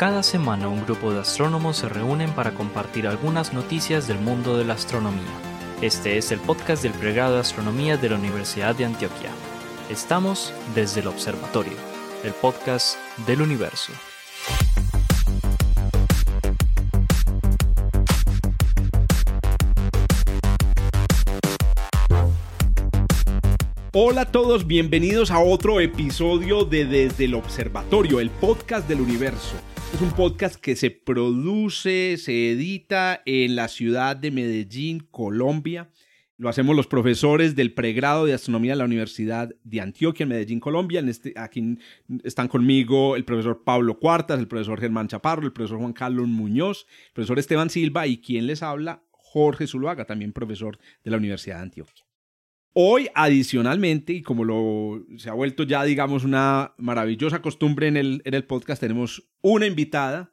Cada semana un grupo de astrónomos se reúnen para compartir algunas noticias del mundo de la astronomía. Este es el podcast del pregrado de astronomía de la Universidad de Antioquia. Estamos desde el observatorio, el podcast del universo. Hola a todos, bienvenidos a otro episodio de Desde el Observatorio, el podcast del universo. Es un podcast que se produce, se edita en la ciudad de Medellín, Colombia. Lo hacemos los profesores del pregrado de astronomía de la Universidad de Antioquia en Medellín, Colombia. En este, aquí están conmigo el profesor Pablo Cuartas, el profesor Germán Chaparro, el profesor Juan Carlos Muñoz, el profesor Esteban Silva y quien les habla, Jorge Zuluaga, también profesor de la Universidad de Antioquia. Hoy, adicionalmente, y como lo, se ha vuelto ya, digamos, una maravillosa costumbre en el, en el podcast, tenemos una invitada.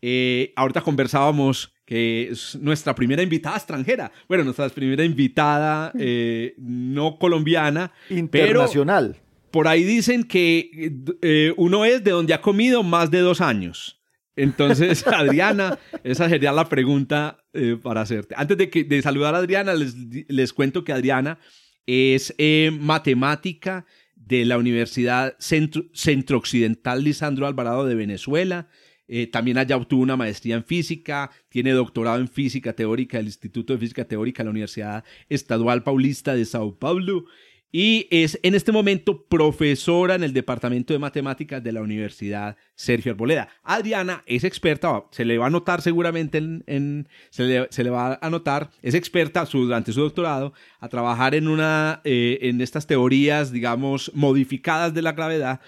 Eh, ahorita conversábamos que es nuestra primera invitada extranjera. Bueno, nuestra primera invitada eh, no colombiana. Internacional. por ahí dicen que eh, uno es de donde ha comido más de dos años. Entonces, Adriana, esa sería la pregunta para hacerte. Antes de, que, de saludar a Adriana, les, les cuento que Adriana es eh, matemática de la Universidad Centro, Centro, Occidental Lisandro Alvarado de Venezuela. Eh, también allá obtuvo una maestría en física, tiene doctorado en física teórica del Instituto de Física Teórica de la Universidad Estadual Paulista de Sao Paulo y es en este momento profesora en el Departamento de Matemáticas de la Universidad Sergio Arboleda. Adriana es experta, se le va a notar seguramente en, se, le, va a notar, es experta durante su doctorado a trabajar en una eh, en estas teorías, digamos, modificadas de la gravedad.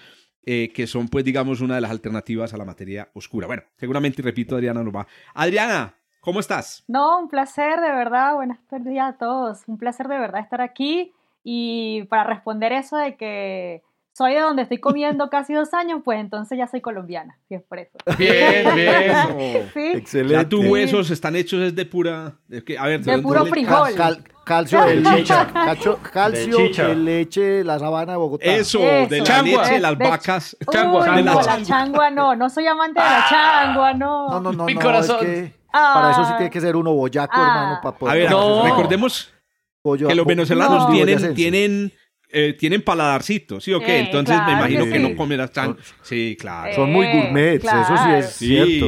Eh, que son, pues, digamos, una de las alternativas a la materia oscura. Bueno, seguramente, repito, Adriana nos va. Adriana, ¿cómo estás? No, un placer, de verdad. Buenas tardes a todos. Un placer de verdad estar aquí. Y para responder eso de que soy de donde estoy comiendo casi dos años, pues entonces ya soy colombiana, si es por eso. Bien, bien. ¿Sí? Excelente. Ya tus huesos están hechos es de pura... De, a ver, de, puro frijol. calcio de leche, calcio de leche, la sabana de Bogotá. Eso, de la leche, de las vacas. changua. de la, changua. no, no soy amante de la ah. changua, no. No, no, no, Mi corazón. Es que para eso sí tiene que ser uno boyaco, ah. hermano, para poder... A ver, recordemos que los venezolanos tienen, tienen, eh, tienen paladarcito, ¿sí o qué? Entonces me imagino que, no comerás tan... Sí, claro. Son muy gourmets, eso sí es cierto.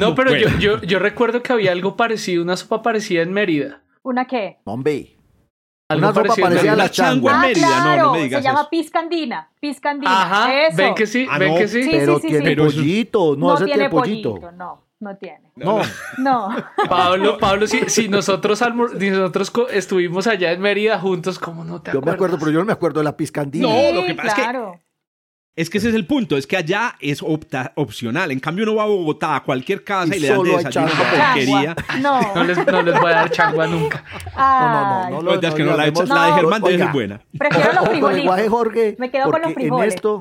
No, pero yo, yo, yo, recuerdo que había algo parecido, una sopa parecida en Mérida. ¿Una qué? Hombre. Una sopa parecida a la changua en Mérida, ah, no, no me digas Se llama piscandina, piscandina. Ajá, eso. ven que sí, ven ah, que sí. Pero tiene pollito, no, no tiene pollito. No. No tiene. No. No. Pablo, Pablo, si, si nosotros, nosotros estuvimos allá en Mérida juntos, ¿cómo no te acuerdas? Yo me acuerdo, pero yo no me acuerdo de la piscandina. No, lo que pasa es que... Es que ese es el punto, es que allá es opcional. En cambio, uno va a Bogotá a cualquier casa y, le dan de desayuno una porquería. No. no, les, no les voy a dar changua nunca. no, no, no. no, es la, la de Germán debe ser buena. Prefiero los frijolitos. Jorge. Me quedo con los frijoles. En esto,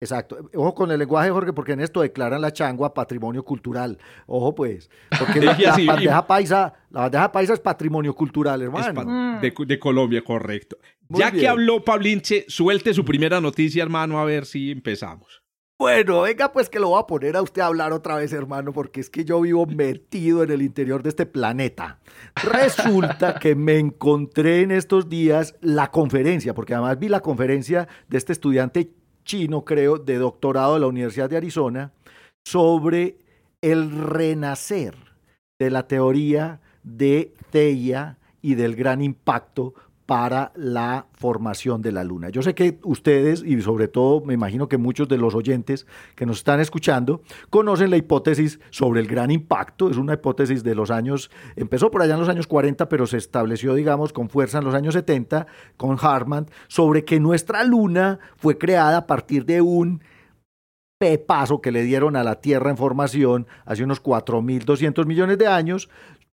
Exacto. Ojo con el lenguaje, Jorge, porque en esto declaran la changua patrimonio cultural. Ojo, pues. Porque la, bandeja paisa, la bandeja paisa es patrimonio cultural, hermano. Mm. de, Colombia, correcto. ya que habló Pablinche, suelte su primera noticia, hermano, a ver si empezamos. Bueno, venga, pues que lo voy a poner a usted a hablar otra vez, hermano, porque es que yo vivo metido en el interior de este planeta. Resulta que me encontré en estos días la conferencia, porque además vi la conferencia de este estudiante chino, creo, de doctorado de la Universidad de Arizona, sobre el renacer de la teoría de Theia y del gran impacto para la formación de la Luna. Yo sé que ustedes, y sobre todo me imagino que muchos de los oyentes que nos están escuchando, conocen la hipótesis sobre el gran impacto. Es una hipótesis de los años, empezó por allá en los años 40, pero se estableció, digamos, con fuerza en los años 70 con Hartmann, sobre que nuestra Luna fue creada a partir de un pepazo que le dieron a la Tierra en formación hace unos 4.200 millones de años,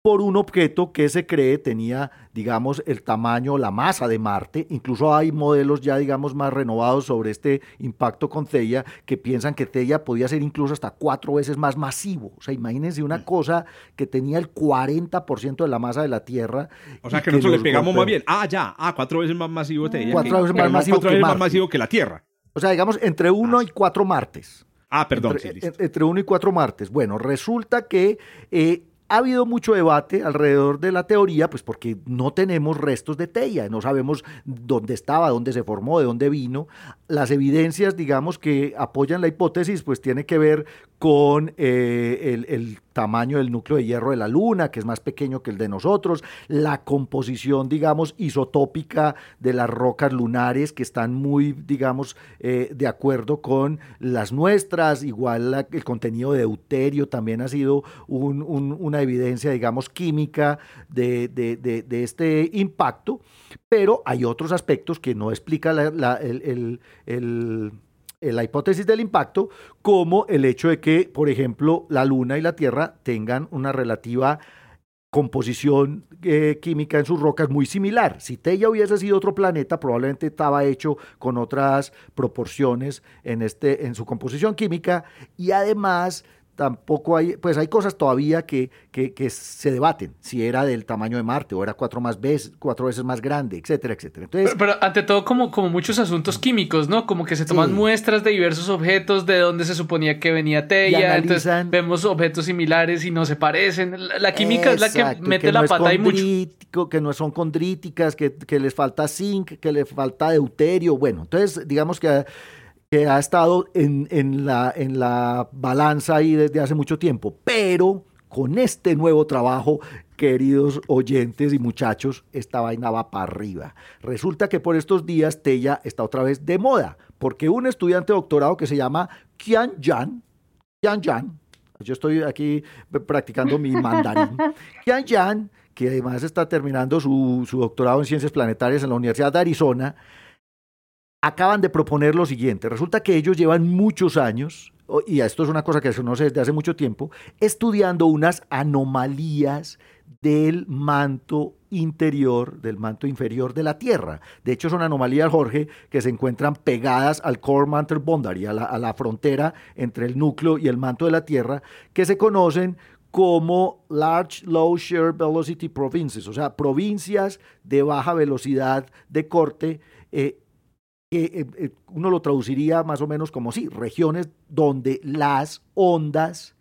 por un objeto que se cree tenía, digamos, el tamaño, la masa de Marte. Incluso hay modelos ya, digamos, más renovados sobre este impacto con Theia que piensan que Theia podía ser incluso hasta cuatro veces más masivo. O sea, imagínense una mm. cosa que tenía el 40% de la masa de la Tierra. O sea, que, nosotros le pegamos más bien. Ah, ya, ah, cuatro veces más masivo Theia. Cuatro veces más masivo, cuatro veces más masivo que la Tierra. O sea, digamos, entre uno y cuatro Martes. Ah, perdón. Entre, sí, listo. en- entre uno y cuatro martes. Bueno, resulta que eh, ha habido mucho debate alrededor de la teoría, pues porque no tenemos restos de Teia, no sabemos dónde estaba, dónde se formó, de dónde vino. Las evidencias, digamos, que apoyan la hipótesis, pues tiene que ver con eh, el, tamaño del núcleo de hierro de la Luna, que es más pequeño que el de nosotros, la composición, digamos, isotópica de las rocas lunares, que están muy, digamos, eh, de acuerdo con las nuestras, igual el contenido de deuterio también ha sido un- un- una evidencia, digamos, química de- de- de este impacto, pero hay otros aspectos que no explica la, el- el- la hipótesis del impacto, como el hecho de que, por ejemplo, la Luna y la Tierra tengan una relativa composición eh, química en sus rocas muy similar. Si Teia hubiese sido otro planeta, probablemente estaba hecho con otras proporciones en, este, en su composición química y además tampoco hay, pues hay cosas todavía que, que, que se debaten, si era del tamaño de Marte o era cuatro, más veces, cuatro veces más grande, etcétera, etcétera. Entonces, Pero, pero ante todo, como, como muchos asuntos químicos, ¿no? Como que se toman Sí. muestras de diversos objetos de donde se suponía que venía Teia. Entonces vemos objetos similares y no se parecen. La, la química es la que mete que la no pata y mucho. Que no son condríticas, que, que les falta zinc, que les falta deuterio. Bueno, entonces digamos que, que ha estado en, en la, en la balanza ahí desde hace mucho tiempo. Pero con este nuevo trabajo, queridos oyentes y muchachos, esta vaina va para arriba. Resulta que por estos días Tella está otra vez de moda, porque un estudiante de doctorado que se llama Qian Yan, Qian Yan, yo estoy aquí practicando mi mandarín. Qian Yan, que además está terminando su, su doctorado en ciencias planetarias en la Universidad de Arizona, acaban de proponer lo siguiente. Resulta que ellos llevan muchos años, y esto es una cosa que se conoce desde hace mucho tiempo, estudiando unas anomalías del manto interior, del manto inferior de la Tierra. De hecho, son anomalías, Jorge, que se encuentran pegadas al core mantle boundary, a la, frontera entre el núcleo y el manto de la Tierra, que se conocen como Large Low Shear Velocity Provinces, o sea, provincias de baja velocidad de corte, eh, eh, eh, uno lo traduciría más o menos como sí, regiones donde las ondas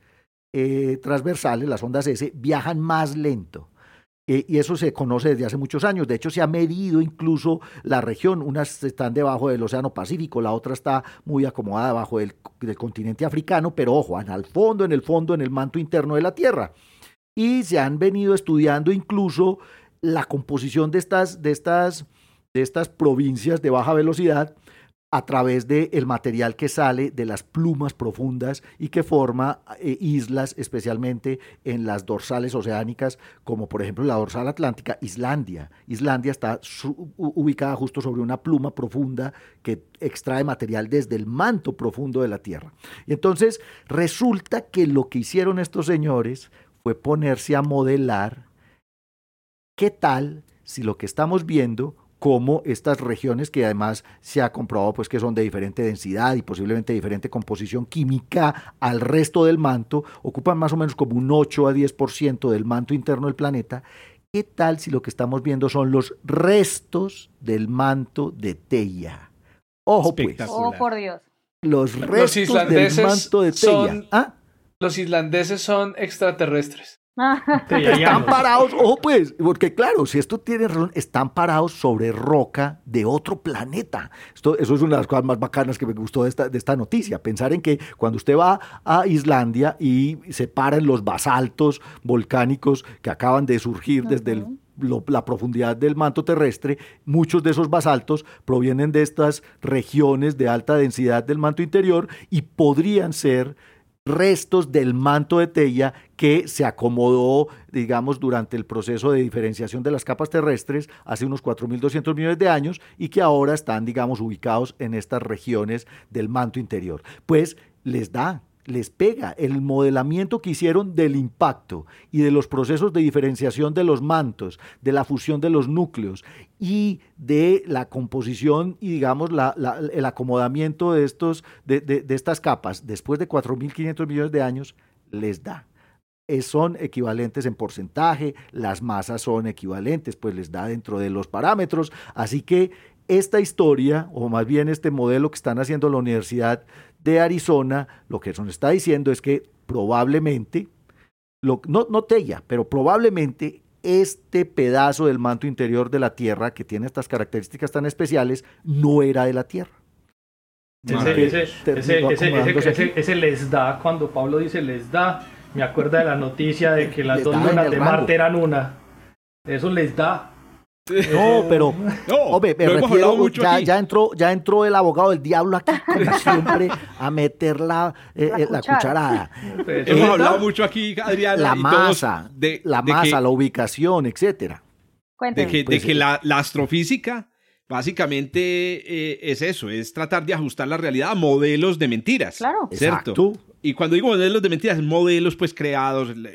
eh, transversales, las ondas S, viajan más lento. Eh, y eso se conoce desde hace muchos años. De hecho, se ha medido incluso la región. Unas están debajo del Océano Pacífico, la otra está muy acomodada debajo del, del continente africano, pero ojo, al fondo, en el fondo, en el manto interno de la Tierra. Y se han venido estudiando incluso la composición de estas, de estas, de estas provincias de baja velocidad a través del material que sale de las plumas profundas y que forma eh, islas, especialmente en las dorsales oceánicas, como por ejemplo la dorsal atlántica, Islandia. Islandia está ubicada justo sobre una pluma profunda que extrae material desde el manto profundo de la Tierra. Y entonces resulta que lo que hicieron estos señores fue ponerse a modelar qué tal si lo que estamos viendo como estas regiones que además se ha comprobado pues que son de diferente densidad y posiblemente diferente composición química al resto del manto, ocupan más o menos como un 8 a 10% del manto interno del planeta. ¿Qué tal si lo que estamos viendo son los restos del manto de Teia? Ojo pues. Oh, por Dios. los restos del islandeses manto de Teia. son- ¿Ah? Los islandeses son extraterrestres. Están parados, ojo pues, porque claro, si esto tiene razón, están parados sobre roca de otro planeta. Esto, eso es una de las cosas más bacanas que me gustó de esta, de esta noticia, pensar en que cuando usted va a Islandia y se para en los basaltos volcánicos que acaban de surgir desde el Ujú. lo- la profundidad del manto terrestre, muchos de esos basaltos provienen de estas regiones de alta densidad del manto interior y podrían ser restos del manto de Teia que se acomodó, digamos, durante el proceso de diferenciación de las capas terrestres hace unos 4.200 millones de años y que ahora están, digamos, ubicados en estas regiones del manto interior. Pues les da, les pega el modelamiento que hicieron del impacto y de los procesos de diferenciación de los mantos, de la fusión de los núcleos y de la composición y digamos la- el acomodamiento de, estos, de, de- de estas capas después de 4.500 millones de años, les da. Son equivalentes en porcentaje, las masas son equivalentes, pues les da dentro de los parámetros, así que esta historia, o más bien este modelo que están haciendo la Universidad de Arizona, lo que nos está diciendo es que probablemente, lo, no, no Tella, pero probablemente este pedazo del manto interior de la Tierra, que tiene estas características tan especiales, no era de la Tierra. Ese, ese, ese, ese, ese, les da, cuando Pablo dice les da, me acuerda de la noticia de que las dos lunas de Marte eran una. Eso les da. No, pero, No, hombre, me refiero, hablado mucho ya, aquí. ya entró, ya entró el abogado del diablo aquí, como siempre, a meter la, eh, La eh, la cuchara. cucharada. Hemos ¿les hablado mucho aquí, Adriana. La y todos masa, de, la de masa, que- la ubicación, etcétera. de Cuénteme. que, de Pues, que eh, la, la astrofísica básicamente eh, es eso, es tratar de ajustar la realidad a modelos de mentiras. Claro. ¿Cierto? Exacto. Y cuando digo modelos de mentiras, modelos pues creados en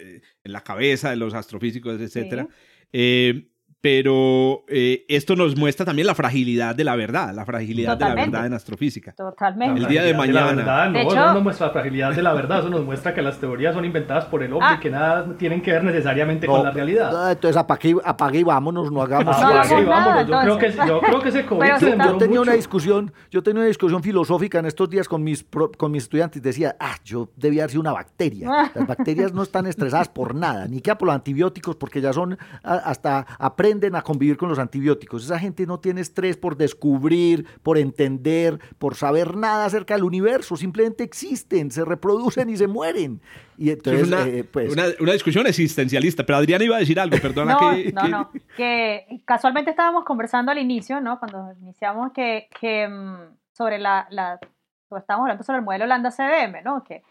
la, cabeza de los astrofísicos, etcétera. Eh, pero eh, esto nos muestra también la fragilidad de la verdad, la fragilidad de la verdad en astrofísica. Totalmente. El día de La mañana. verdad, no, De eso hecho- no nos muestra la fragilidad de la verdad, eso nos muestra que las teorías son inventadas por el hombre Ah. y que nada tienen que ver necesariamente No, con la realidad. ah, Entonces apague, apague y vámonos, no hagamos Ah, No bueno, hagamos sí, nada, vámonos. Yo creo, que, yo creo que ese COVID se Yo tenía una discusión, yo tenía una discusión filosófica en estos días con mis, pro- con mis estudiantes. Decía, ah, yo debía haber sido una bacteria. Las bacterias no están estresadas por nada, ni que por los antibióticos, porque ya son, hasta aprenden a convivir con los antibióticos. Esa gente no tiene estrés por descubrir, por entender, por saber nada acerca del universo. Simplemente existen, se reproducen y se mueren. Y entonces, es una, eh, pues, una, una discusión existencialista. Pero Adriana iba a decir algo, perdona No, que... no, que- no. Que casualmente estábamos conversando al inicio, ¿no? Cuando iniciamos que, que mm, sobre la, la estábamos hablando sobre el modelo Lambda CDM, ¿no? Que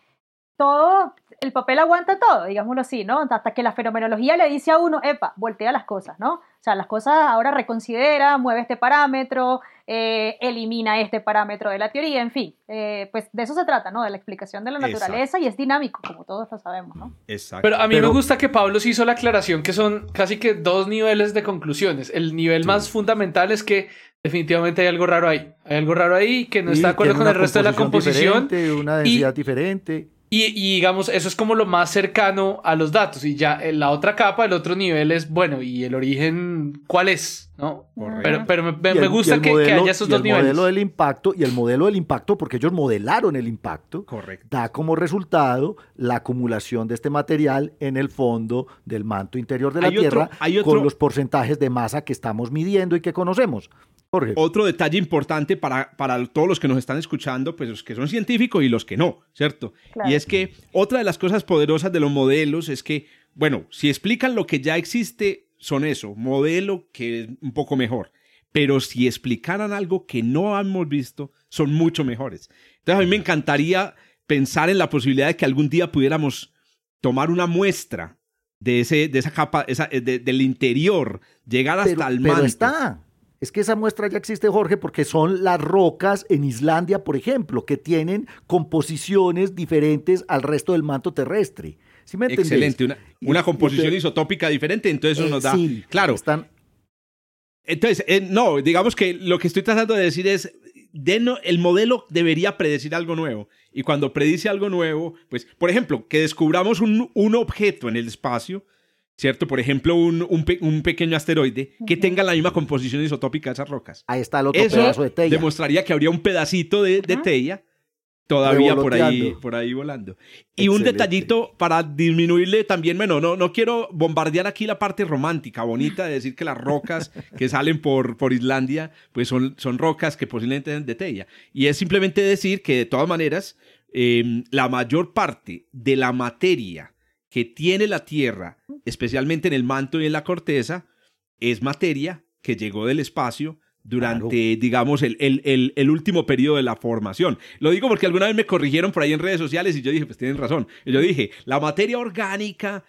todo, el papel aguanta todo, digámoslo así, ¿no? Hasta que la fenomenología le dice a uno, epa, voltea las cosas, ¿no? O sea, las cosas ahora reconsidera, mueve este parámetro, eh, elimina este parámetro de la teoría, en fin, eh, pues de eso se trata, ¿no? De la explicación de la Exacto. naturaleza y es dinámico, como todos lo sabemos, ¿no? Exacto. Pero a mí Pero- me gusta que Pablo sí hizo la aclaración que son casi que dos niveles de conclusiones. El nivel más fundamental es que definitivamente hay algo raro ahí. Hay algo raro ahí que no está de acuerdo con el resto de la composición. Una densidad diferente. Y, y digamos, eso es como lo más cercano a los datos. Y ya en la otra capa, el otro nivel es, bueno, ¿y el origen cuál es? ¿No? Correcto. Pero, pero me, el- me gusta que, que modelo- haya esos y dos el niveles. modelo del impacto y el modelo del impacto porque ellos modelaron el impacto Correcto. da como resultado la acumulación de este material en el fondo del manto interior de la Hay otro- Tierra hay otro- con los porcentajes de masa que estamos midiendo y que conocemos. Jorge. Otro detalle importante para, para todos los que nos están escuchando, pues los que son científicos y los que no, ¿cierto? Claro. Y es que otra de las cosas poderosas de los modelos es que, bueno, si explican lo que ya existe, son eso, modelo que es un poco mejor. Pero si explicaran algo que no hemos visto, son mucho mejores. Entonces a mí me encantaría pensar en la posibilidad de que algún día pudiéramos tomar una muestra de, ese, de esa capa, esa, de- del interior, llegar hasta pero, el pero manto. está. Es que esa muestra ya existe, Jorge, porque son las rocas en Islandia, por ejemplo, que tienen composiciones diferentes al resto del manto terrestre. ¿Sí me? Excelente, una, composición isotópica diferente, entonces eso Eh, nos da... sí, claro, Están, entonces, eh, no, digamos que lo que estoy tratando de decir es, de no- el modelo debería predecir algo nuevo, y cuando predice algo nuevo, pues, por ejemplo, que descubramos un, un objeto en el espacio, ¿cierto? Por ejemplo, un, un pe- un pequeño asteroide que tenga la misma composición isótópica de esas rocas. ahí está el otro Eso pedazo de tella. demostraría que habría un pedacito de, de tella todavía por ahí, por ahí volando. Y un Excelente. detallito para disminuirle también, bueno, no, no quiero bombardear aquí la parte romántica, bonita, de decir que las rocas que salen por, por Islandia, pues son, son rocas que posiblemente sean de tella. Y es simplemente decir que de todas maneras, eh, la mayor parte de la materia que tiene la Tierra, especialmente en el manto y en la corteza, es materia que llegó del espacio durante, digamos, el, el- el- el último periodo de la formación. Lo digo porque alguna vez me corrigieron por ahí en redes sociales y yo dije, pues tienen razón. Y yo dije, la materia orgánica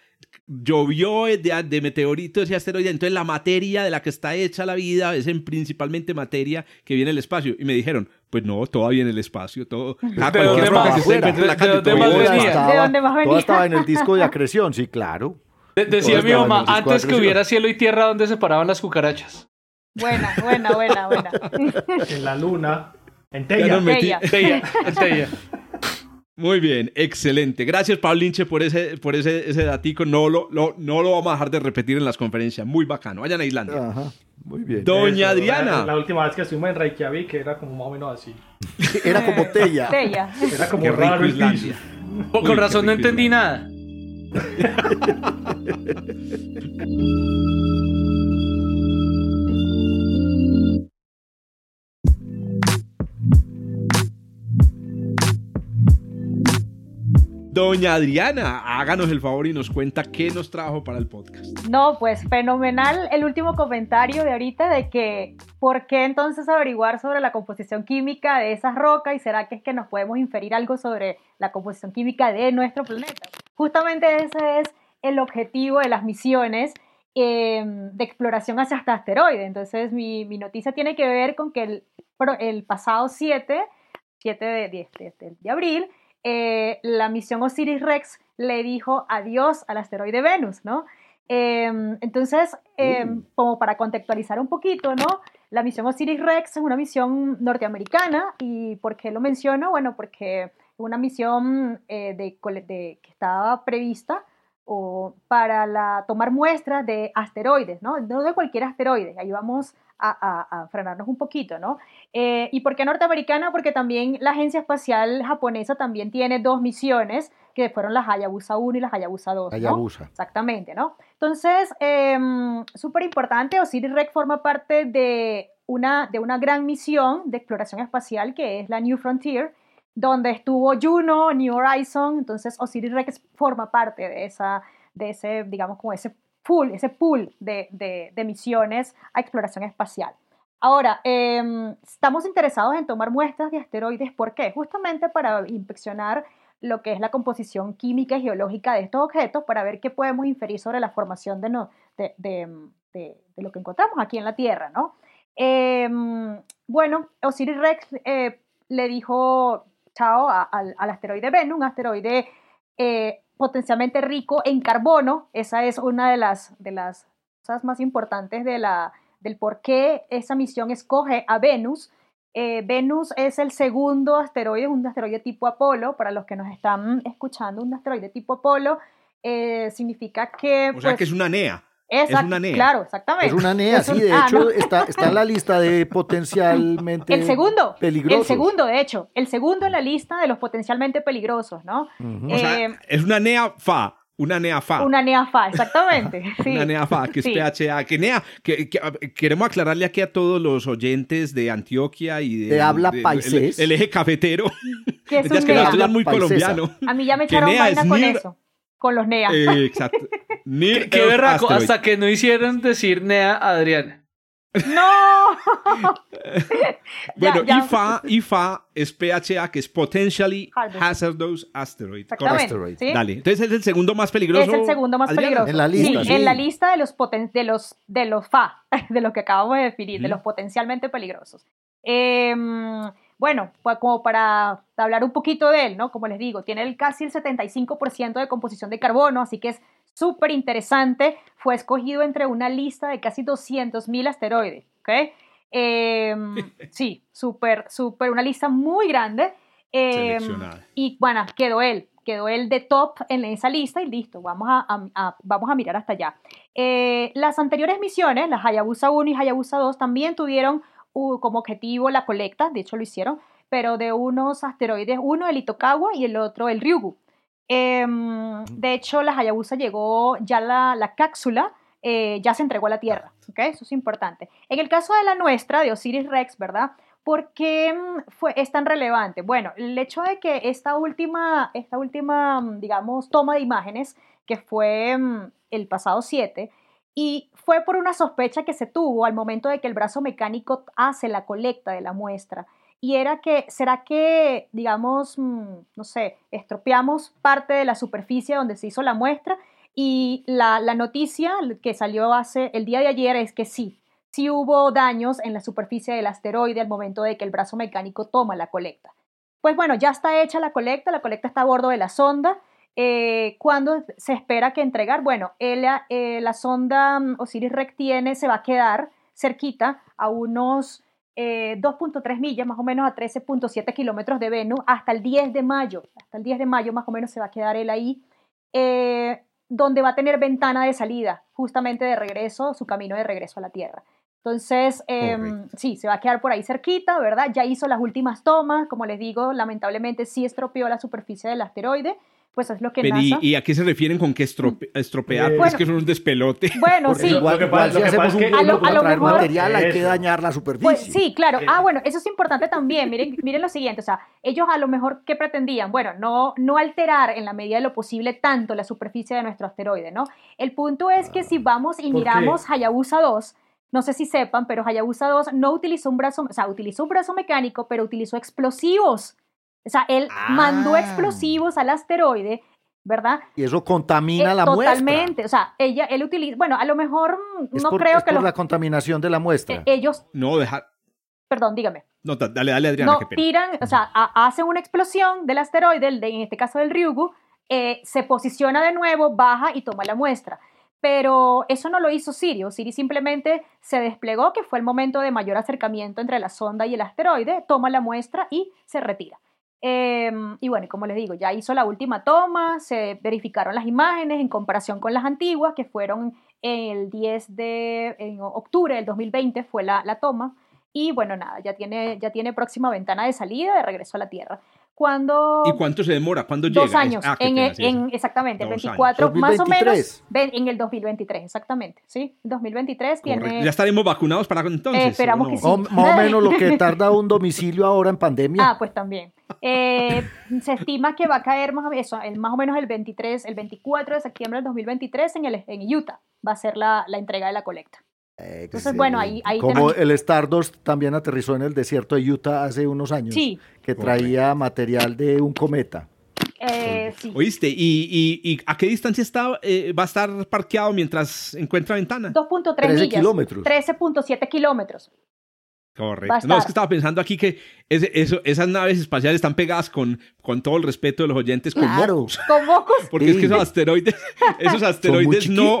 llovió de, de meteoritos y asteroides, entonces la materia de la que está hecha la vida es en principalmente materia que viene del espacio. Y me dijeron, pues no, todo viene en el espacio, todo. Ah, ¿De dónde más? se en la ¿De calle, dónde todo del venía? espacio. estaba, ¿De dónde más toda venía? estaba en el disco de acreción, sí, claro. De- decía Todo mi en mamá, antes que hubiera cielo y tierra, ¿dónde se paraban las cucarachas? Buena, buena, buena, buena. En la luna, en metí- Tella. Tella, Tella. Muy bien, excelente. Gracias, Pablo Linche, por ese, por ese, ese datico. No lo, lo- no lo vamos a dejar de repetir en las conferencias. Muy bacano. Vayan a Islandia. Ajá. Muy bien. Doña Adriana. La, última vez que estuvimos en Reykjavik era como más o menos así. era como Tella. Tella. Era como raro el piso. Con razón no entendí nada. Doña Adriana, háganos el favor y nos cuenta qué nos trajo para el podcast. No, pues fenomenal el último comentario de ahorita de que ¿por qué entonces averiguar sobre la composición química de esas rocas y será que es que nos podemos inferir algo sobre la composición química de nuestro planeta? Justamente ese es el objetivo de las misiones em, de exploración hacia este asteroide. Entonces mi, noticia tiene que ver con que el, pasado 7, 7 de, de, de abril, eh, la misión Osiris-Rex le dijo adiós al asteroide Venus, ¿no? Em, entonces, em, uh. como para contextualizar un poquito, ¿no? La misión Osiris-Rex es una misión norteamericana y ¿por qué lo menciono? Bueno, porque una misión eh, de, que estaba prevista o para la, tomar muestras de asteroides, ¿no? No de cualquier asteroide, ahí vamos a, frenarnos un poquito, ¿no? Eh, ¿Y por qué norteamericana? Porque también la Agencia Espacial Japonesa también tiene dos misiones, que fueron las Hayabusa 1 y las Hayabusa 2. Hayabusa. Exactamente, ¿no? Entonces, eh, súper importante, Osiris-Rex forma parte de una, de una gran misión de exploración espacial que es la New Frontier, donde estuvo Juno, New Horizon, entonces Osiris-Rex forma parte de, esa, de ese, digamos, como ese pool, ese pool de, de, misiones a exploración espacial. Ahora, em, estamos interesados en tomar muestras de asteroides, ¿por qué? Justamente para inspeccionar lo que es la composición química y geológica de estos objetos para ver qué podemos inferir sobre la formación de, no, de, de lo que encontramos aquí en la Tierra, ¿no? Em, bueno, Osiris Rex eh, le dijo chao al, asteroide Venus, un asteroide eh, potencialmente rico en carbono. Esa es una de las, de las cosas más importantes de la, del por qué esa misión escoge a Venus. Eh, Venus es el segundo asteroide, un asteroide tipo Apolo. Para los que nos están escuchando, un asteroide tipo Apolo eh, significa que... O sea, que pues, es una NEA es una NEA. Claro, exactamente. Es una NEA, sí, de ah, hecho está, está, en la lista de potencialmente el segundo, peligrosos. El segundo, de hecho, el segundo en la lista de los potencialmente peligrosos, ¿no? o sea, eh, es una NEA FA. Una NEAFA. Una NEAFA, exactamente. Sí. Una NEAFA, que es PHA. Que NEA, que, queremos aclararle aquí a todos los oyentes de Antioquia y de. de habla paisés. El, eje cafetero. Que es, un que NEA. muy colombiano. A mí ya me echaron vaina con eso con los NEA. Eh, exacto. qué, qué berraco, hasta que no hicieron decir NEA a Adriana. ¡No! bueno, IFA, IFA es PHA, que es Potentially Hazardous Asteroid. Exactamente. ¿sí? Dale. Entonces es el segundo más peligroso. Es el segundo más peligroso. En la lista. Sí, en la lista de los, de los, de los FA, de lo que acabamos de definir, de los potencialmente peligrosos. Eh, bueno, pues como para hablar un poquito de él, ¿no? Como les digo, tiene casi el 75% de composición de carbono, así que es súper interesante. Fue escogido entre una lista de casi 200.000 asteroides, ¿ok? Em, sí, súper, súper, una lista muy grande. Eh, y bueno, quedó él, quedó él de top en esa lista y listo, vamos a, vamos a mirar hasta allá. Eh, las anteriores misiones, las Hayabusa 1 y Hayabusa 2, también tuvieron como objetivo la colecta, de hecho lo hicieron, pero de unos asteroides, uno el Itokawa y el otro el Ryugu. Em, de hecho, la Hayabusa llegó, ya la, la cápsula eh, ya se entregó a la Tierra, ¿ok? Eso es importante. En el caso de la nuestra, de Osiris Rex, ¿verdad? ¿Por qué mm, fue, es tan relevante? Bueno, el hecho de que esta última, esta última, mm, digamos, toma de imágenes, que fue el pasado 7, y fue por una sospecha que se tuvo al momento de que el brazo mecánico hace la colecta de la muestra. Y era que, ¿será que, digamos, mm, no sé, estropeamos parte de la superficie donde se hizo la muestra? Y la, noticia que salió hace el día de ayer es que sí, sí hubo daños en la superficie del asteroide al momento de que el brazo mecánico toma la colecta. Pues bueno, ya está hecha la colecta, la colecta está a bordo de la sonda eh, ¿Cuándo se espera que entregar? Bueno, eh, la sonda mm, Osiris-Rex tiene, se va a quedar cerquita a unos 2.3 eh, millas, más o menos a 13.7 kilómetros de Venus, hasta el 10 de mayo. Hasta el 10 de mayo más o menos se va a quedar él ahí, donde va a tener ventana de salida, justamente de regreso, su camino de regreso a la Tierra. Entonces, em, sí, se va a quedar por ahí cerquita, ¿verdad? Ya hizo las últimas tomas, como les digo, lamentablemente sí estropeó la superficie del asteroide, pues es lo que NASA... ¿Y, a qué se refieren con que estropear? es que es un despelote. Bueno, sí. Igual, que pasa, si hacemos un a lo, a traer material hay que dañar la superficie. Pues, sí, claro. Ah, bueno, eso es importante también. Miren, miren lo siguiente, o sea, ellos a lo mejor, ¿qué pretendían? Bueno, no, no alterar en la medida de lo posible tanto la superficie de nuestro asteroide, ¿no? El punto es que si vamos y miramos Hayabusa 2, no sé si sepan, pero Hayabusa 2 no utilizó un brazo, o sea, utilizó un brazo mecánico, pero utilizó explosivos. O sea, él mandó ah. explosivos al asteroide, ¿verdad? Y eso contamina eh, la muestra. Totalmente. O sea, ella, él utiliza, bueno, a lo mejor no creo es que por la contaminación de la muestra. Eh, ellos. No, dejar. Perdón, dígame. No, dale, dale, Adriana. No, tiran, o sea, hacen una explosión del asteroide, en este caso del Ryugu, eh, se posiciona de nuevo, baja y toma la muestra. Pero eso no lo hizo Sirio. Siri simplemente se desplegó, que fue el momento de mayor acercamiento entre la sonda y el asteroide, toma la muestra y se retira. Em, y bueno, como les digo, ya hizo la última toma, se verificaron las imágenes en comparación con las antiguas, que fueron el 10 de en octubre del 2020 fue la, la toma. Y bueno, nada, ya tiene, ya tiene próxima ventana de salida de regreso a la Tierra. Cuando... ¿Y cuánto se demora? ¿Cuándo llega? Dos años. Ah, en, en, exactamente, el 24, más o menos. En el 2023, exactamente. Sí, 2023 tiene. ¿Ya estaremos vacunados para entonces? Eh, esperamos que sí. más o menos lo que tarda un domicilio ahora en pandemia. Ah, pues también. Eh, se estima que va a caer más, eso, el, más o menos el 23, el 24 de septiembre del 2023 en, el, en Utah. Va a ser la, la entrega de la colecta. Entonces, bueno, ahí, ahí Como el Stardust también aterrizó en el desierto de Utah hace unos años. Sí. Que traía material de un cometa. Eh, sí. ¿Oíste? ¿Y, y, a qué distancia está, eh, va a estar parqueado mientras encuentra ventana? 2.3 millas. kilómetros. 13.7 kilómetros. Correcto. No, es que estaba pensando aquí que eso, esas naves espaciales están pegadas con, con todo el respeto de los oyentes con mocos. Con mocos. Porque es que esos asteroides, esos asteroides no,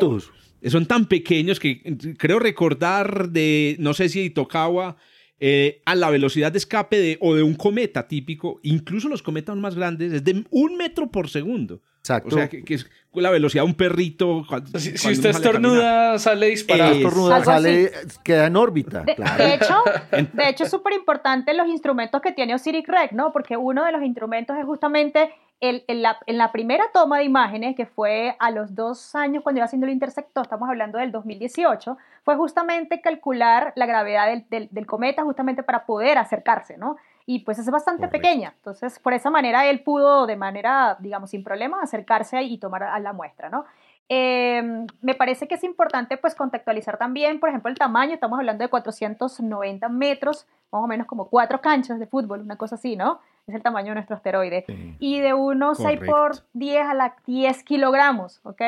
son tan pequeños que creo recordar de, no sé si Tokawa, eh, a la velocidad de escape de, o de un cometa típico, incluso los cometas más grandes, es de un metro por segundo. Exacto. O sea, que, es la velocidad de un perrito. si, usted estornuda, sale disparado. estornuda, sale, queda en órbita. De, hecho, de hecho, es súper importante los instrumentos que tiene Osiris Rex, ¿no? Porque uno de los instrumentos es justamente el, en, la, en, la, primera toma de imágenes, que fue a los dos años cuando iba haciendo el intersector, estamos hablando del 2018, fue justamente calcular la gravedad del, del, cometa justamente para poder acercarse, ¿no? Y pues es bastante pequeña, entonces por esa manera él pudo de manera, digamos, sin problema acercarse y tomar a la muestra, ¿no? Em, me parece que es importante pues contextualizar también, por ejemplo, el tamaño, estamos hablando de 490 metros, más o menos como cuatro canchas de fútbol, una cosa así, ¿no? es el tamaño de nuestro asteroide. Y de unos 6 por 10 a la 10 kilogramos, ¿ok?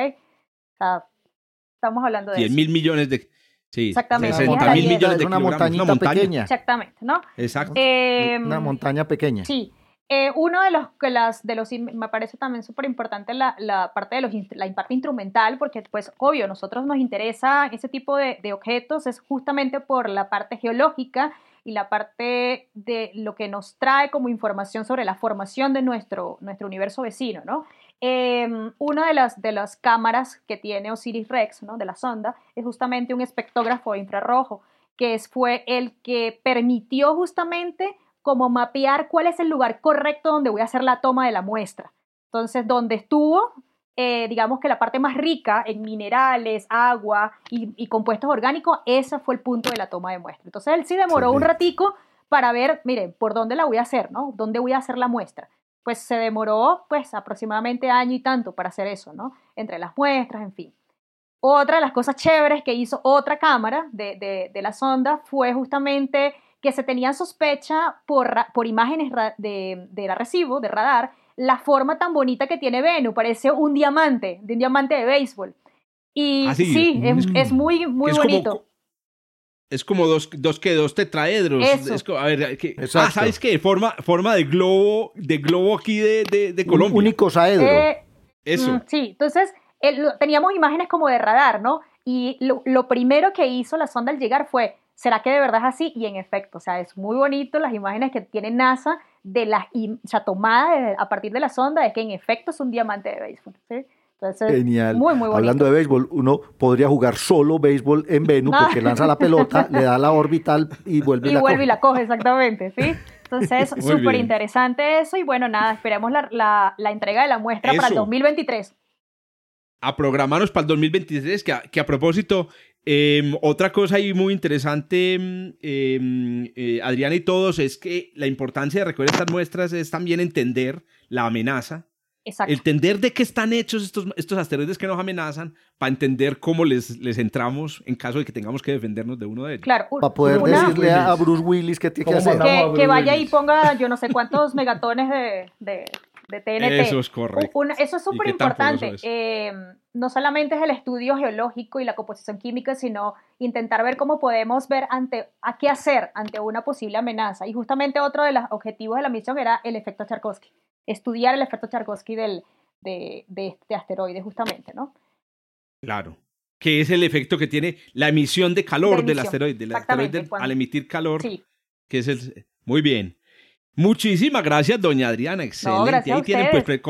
O sea, estamos hablando de 10 mil millones de... Sí, Exactamente. 60 mil millones de una montañita pequeña. Exactamente, ¿no? Exacto. Em, una montaña pequeña. Sí. Eh, uno de los, las, de los, me parece también súper importante la, la, parte de los, la parte instrumental, porque pues obvio, nosotros nos interesa ese tipo de, de objetos, es justamente por la parte geológica y la parte de lo que nos trae como información sobre la formación de nuestro, nuestro universo vecino, ¿no? Em, una de las, de las cámaras que tiene Osiris Rex, ¿no? De la sonda, es justamente un espectógrafo infrarrojo, que fue el que permitió justamente como mapear cuál es el lugar correcto donde voy a hacer la toma de la muestra. Entonces, donde estuvo, eh, digamos que la parte más rica en minerales, agua y, compuestos orgánicos, ese fue el punto de la toma de muestra. Entonces él sí demoró un ratico para ver, miren, por dónde la voy a hacer, ¿no? ¿Dónde voy a hacer la muestra? Pues se demoró, pues, aproximadamente año y tanto para hacer eso, ¿no? Entre las muestras, en fin. Otra de las cosas chéveres que hizo otra cámara de, de, la sonda fue justamente que se tenía sospecha por, por imágenes de, de la recibo, de radar, la forma tan bonita que tiene Venus, parece un diamante, de un diamante de béisbol. Y ah, sí, es, muy, muy bonito. es como dos, dos, que dos tetraedros. a ver, ah, ¿sabes qué? Forma, forma de globo, de globo aquí de, de, Colombia. Un único saedro. Eh, Eso. Mm, sí, entonces teníamos imágenes como de radar, ¿no? Y lo, lo, primero que hizo la sonda al llegar fue, ¿será que de verdad es así? Y en efecto, o sea, es muy bonito las imágenes que tiene NASA de la o sea, tomada a partir de la sonda es que en efecto es un diamante de béisbol. ¿sí? Genial. Muy, muy Hablando de béisbol, uno podría jugar solo béisbol en Venus porque lanza la pelota, le da la orbital y vuelve y, la vuelve y la coge, exactamente, ¿sí? Entonces, súper interesante eso y bueno, nada, esperemos la, la, entrega de la muestra para el 2023. A programarnos para el 2023, que que a propósito, Em, otra cosa ahí muy interesante, em, em, eh, Adriana y todos, es que la importancia de recoger estas muestras es también entender la amenaza. Exacto. Entender de qué están hechos estos, estos asteroides que nos amenazan, para entender cómo les, les entramos en caso de que tengamos que defendernos de uno de ellos. Claro, para poder decirle a Bruce Willis tiene que hacer. Que, vaya y ponga yo no sé cuántos megatones de de TNT. Eso es correcto. eso es súper importante. Em, no solamente es el estudio geológico y la composición química, sino intentar ver cómo podemos ver ante, a qué hacer ante una posible amenaza. Y justamente otro de los objetivos de la misión era el efecto Tchaikovsky, estudiar el efecto Tchaikovsky del, de, de este asteroide justamente, ¿no? Claro que es el efecto que tiene la emisión de calor del asteroide, del asteroide al emitir calor, sí. que es el... Muy bien. Muchísimas gracias, doña Adriana. Excelente. Ahí tienen, pues,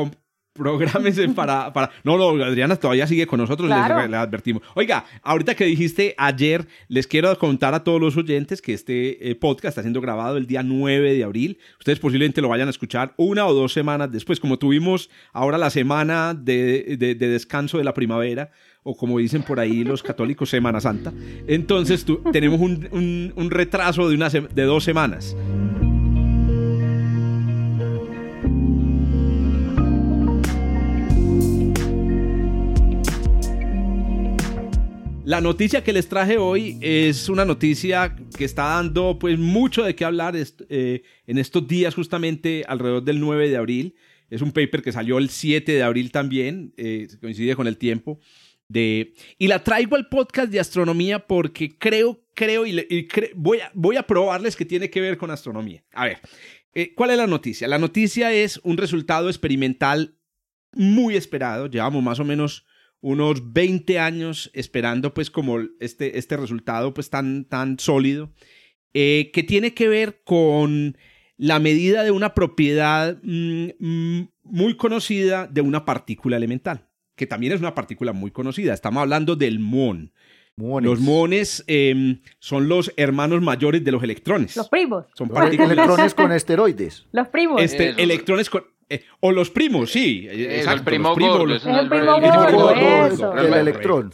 prográmense para, para... No, no, Adriana todavía sigue con nosotros, les, advertimos. Oiga, ahorita que dijiste ayer, les quiero contar a todos los oyentes que este eh, podcast está siendo grabado el día 9 de abril. Ustedes posiblemente lo vayan a escuchar una o dos semanas después, como tuvimos ahora la semana de, de, descanso de la primavera, o como dicen por ahí los católicos, Semana Santa. Entonces tenemos un, un, un retraso de, una, de dos semanas. La noticia que les traje hoy es una noticia que está dando pues mucho de qué hablar eh, en estos días justamente alrededor del 9 de abril. Es un paper que salió el 7 de abril también, eh, coincide con el tiempo. De, y la traigo al podcast de astronomía porque creo, creo y, voy, a, voy a probarles que tiene que ver con astronomía. A ver, eh, ¿cuál es la noticia? La noticia es un resultado experimental muy esperado. Llevamos más o menos unos 20 años esperando pues como este, este resultado pues tan, tan sólido, eh, que tiene que ver con la medida de una propiedad mm, mm, muy conocida de una partícula elemental, que también es una partícula muy conocida. Estamos hablando del muón. Los muones em, son los hermanos mayores de los electrones. Los primos. Son partículas. electrones con esteroides. Los primos. Este, electrones con eh, o los primos, sí. el primo gordo. el, primo gordo, el electrón.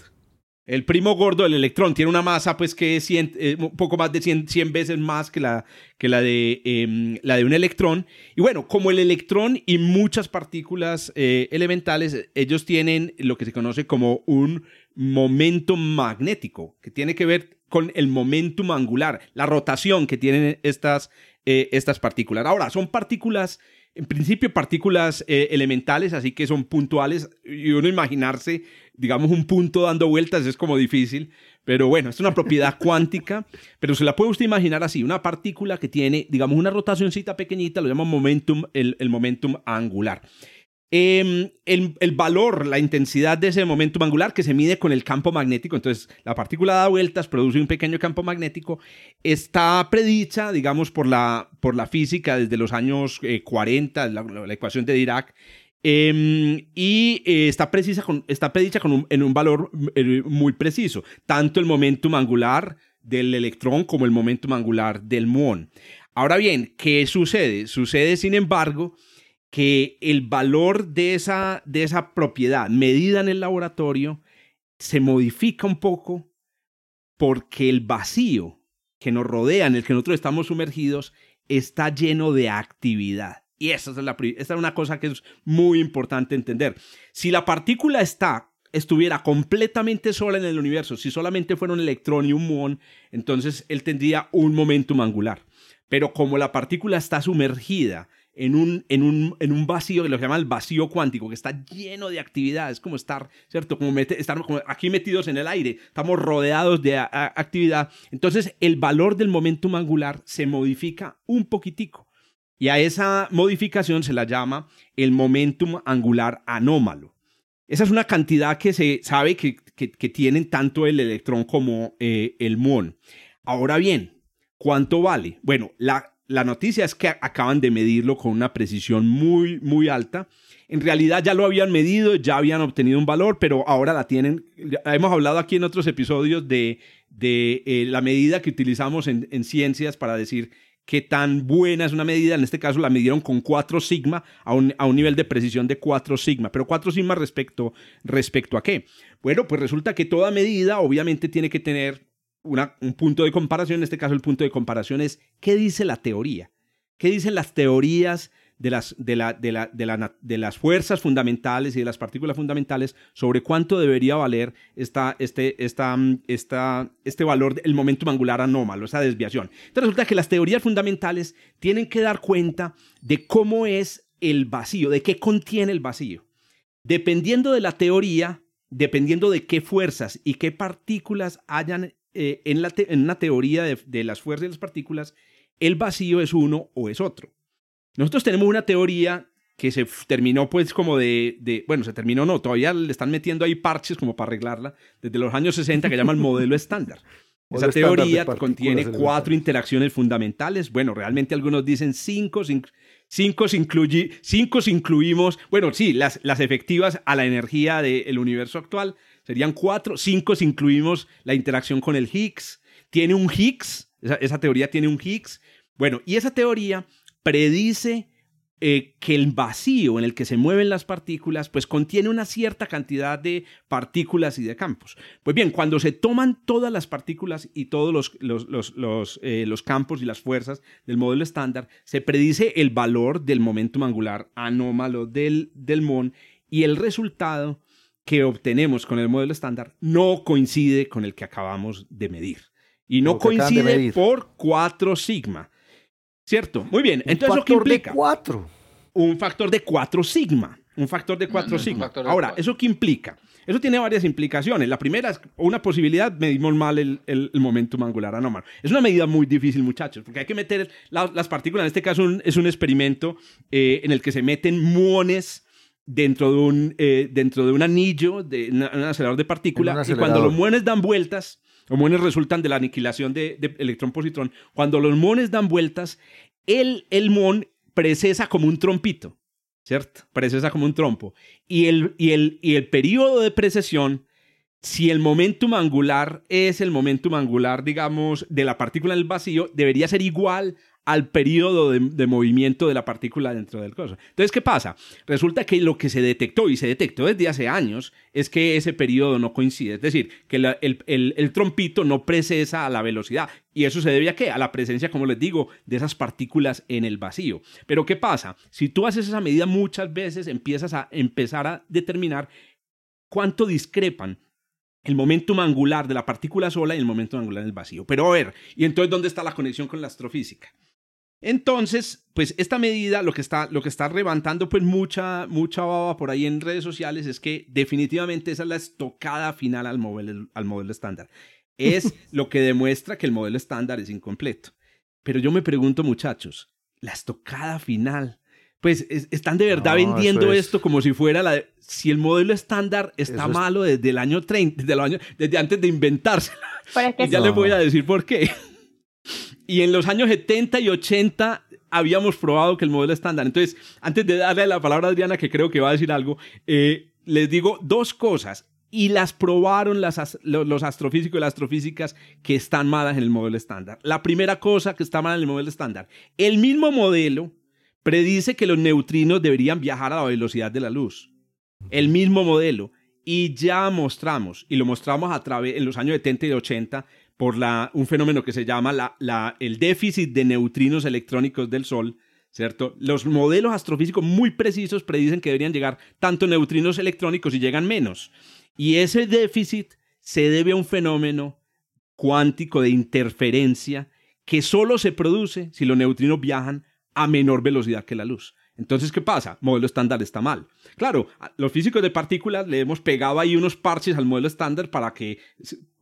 El primo gordo del electrón tiene una masa pues que es eh, un poco más de 100, 100, veces más que, la, que la, de, em, la de un electrón. Y bueno, como el electrón y muchas partículas eh, elementales, ellos tienen lo que se conoce como un momento magnético, que tiene que ver con el momentum angular, la rotación que tienen estas, estas partículas. Ahora, son partículas en principio partículas eh, elementales, así que son puntuales, y uno imaginarse, digamos, un punto dando vueltas es como difícil, pero bueno, es una propiedad cuántica, pero se la puede usted imaginar así, una partícula que tiene, digamos, una rotacióncita pequeñita, lo llaman momentum, el, el momentum angular. Em, el, valor, la intensidad de ese momento angular que se mide con el campo magnético, entonces la partícula da vueltas, produce un pequeño campo magnético, está predicha, digamos, por la, por la física desde los años 40, eh, la, ecuación de Dirac, em, y eh, está, precisa con, está predicha con en un valor eh, muy preciso, tanto el momentum angular del electrón como el momentum angular del muón. Ahora bien, ¿qué sucede? Sucede, sin embargo, que el valor de esa, de esa propiedad medida en el laboratorio se modifica un poco porque el vacío que nos rodea, en el que nosotros estamos sumergidos, está lleno de actividad. Y esa es, la, esa es una cosa que es muy importante entender. Si la partícula está, estuviera completamente sola en el universo, si solamente fuera un electrón y un muón, entonces él tendría un momentum angular. Pero como la partícula está sumergida en un, en un, en un vacío que lo llama el vacío cuántico, que está lleno de actividad, es como estar, ¿cierto? Como estar aquí metidos en el aire, estamos rodeados de actividad. Entonces el valor del momentum angular se modifica un poquitico. Y a esa modificación se la llama el momentum angular anómalo. Esa es una cantidad que se sabe que, que, tienen tanto el electrón como eh, el muón. Ahora bien, ¿cuánto vale? Bueno, la, la noticia es que acaban de medirlo con una precisión muy, muy alta. En realidad ya lo habían medido, ya habían obtenido un valor, pero ahora la tienen. Hemos hablado aquí en otros episodios de, de eh, la medida que utilizamos en, en, ciencias para decir qué tan buena es una medida. En este caso la midieron con 4 sigma a un, a un nivel de precisión de 4 sigma. Pero 4 sigma respecto, respecto a qué? Bueno, pues resulta que toda medida obviamente tiene que tener un punto de comparación, en este caso el punto de comparación es qué dice la teoría, qué dicen las teorías de las, de, la, de, la, de, las fuerzas fundamentales y de las partículas fundamentales sobre cuánto debería valer esta, este, esta, esta, este valor, el momento angular anómalo, esa desviación. Entonces resulta que las teorías fundamentales tienen que dar cuenta de cómo es el vacío, de qué contiene el vacío. Dependiendo de la teoría, dependiendo de qué fuerzas y qué partículas hayan eh, en, la en, una teoría de, las fuerzas y las partículas, el vacío es uno o es otro. Nosotros tenemos una teoría que se terminó pues como de, de, bueno, se terminó no, todavía le están metiendo ahí parches como para arreglarla, desde los años 60 que llama el modelo estándar. Esa teoría contiene cuatro interacciones fundamentales. Bueno, realmente algunos dicen cinco, cinco, cinco, cinco incluimos, bueno, sí, las, las efectivas a la energía del universo actual, Serían cuatro, cinco si incluimos la interacción con el Higgs. Tiene un Higgs, esa, teoría tiene un Higgs. Bueno, y esa teoría predice eh, que el vacío en el que se mueven las partículas, pues contiene una cierta cantidad de partículas y de campos. Pues bien, cuando se toman todas las partículas y todos los, los, los, eh, campos y las fuerzas del modelo estándar, se predice el valor del momento angular anómalo del, del MON y el resultado que obtenemos con el modelo estándar no coincide con el que acabamos de medir. Y no coincide por 4 sigma. ¿Cierto? Muy bien. Entonces, ¿eso qué implica? De 4. Un factor de 4 sigma. Un factor de 4 sigma. Ahora, ¿eso qué implica? Eso tiene varias implicaciones. La primera es una posibilidad, medimos mal el, el, momentum angular anómalo. Es una medida muy difícil, muchachos, porque hay que meter las partículas. En este caso es un experimento eh, en el que se meten muones dentro de un, eh, dentro de un anillo, de un acelerador de partículas, y cuando los muones dan vueltas, los muones resultan de la aniquilación de, electrón-positrón, cuando los muones dan vueltas, el, el muón precesa como un trompito, ¿cierto? Precesa como un trompo. Y el, y el, y el periodo de precesión, si el momentum angular es el momentum angular, digamos, de la partícula en el vacío, debería ser igual al periodo de, movimiento de la partícula dentro del coso. Entonces, ¿qué pasa? Resulta que lo que se detectó, y se detectó desde hace años, es que ese periodo no coincide. Es decir, que el, trompito no precesa a la velocidad. ¿Y eso se debe a qué? A la presencia, como les digo, de esas partículas en el vacío. Pero ¿qué pasa? Si tú haces esa medida muchas veces, empiezas a empezar a determinar cuánto discrepan el momento angular de la partícula sola y el momento angular del vacío. Pero a ver, ¿y entonces dónde está la conexión con la astrofísica? Entonces, pues esta medida, lo que está, lo que está levantando pues mucha, mucha baba por ahí en redes sociales es que definitivamente esa es la estocada final al modelo, al modelo estándar. Es lo que demuestra que el modelo estándar es incompleto. Pero yo me pregunto, muchachos, la estocada final, pues están de verdad vendiendo esto como si fuera la si el modelo estándar está malo desde el año 30, desde, el año, desde antes de inventarse. y ya les voy a decir por qué. Y en los años 70 y 80 habíamos probado que el modelo estándar. Entonces, antes de darle la palabra a Adriana, que creo que va a decir algo, eh, les digo dos cosas. Y las probaron las, los astrofísicos y las astrofísicas que están malas en el modelo estándar. La primera cosa que está mal en el modelo estándar, el mismo modelo predice que los neutrinos deberían viajar a la velocidad de la luz. El mismo modelo. Y ya mostramos, y lo mostramos a través en los años 70 y 80, por un fenómeno que se llama la, la, el déficit de neutrinos electrónicos del Sol, ¿cierto? Los modelos astrofísicos muy precisos predicen que deberían llegar tanto neutrinos electrónicos y llegan menos. Y ese déficit se debe a un fenómeno cuántico de interferencia que solo se produce si los neutrinos viajan a menor velocidad que la luz. Entonces, ¿qué pasa? Modelo estándar está mal. Claro, los físicos de partículas le hemos pegado ahí unos parches al modelo estándar para que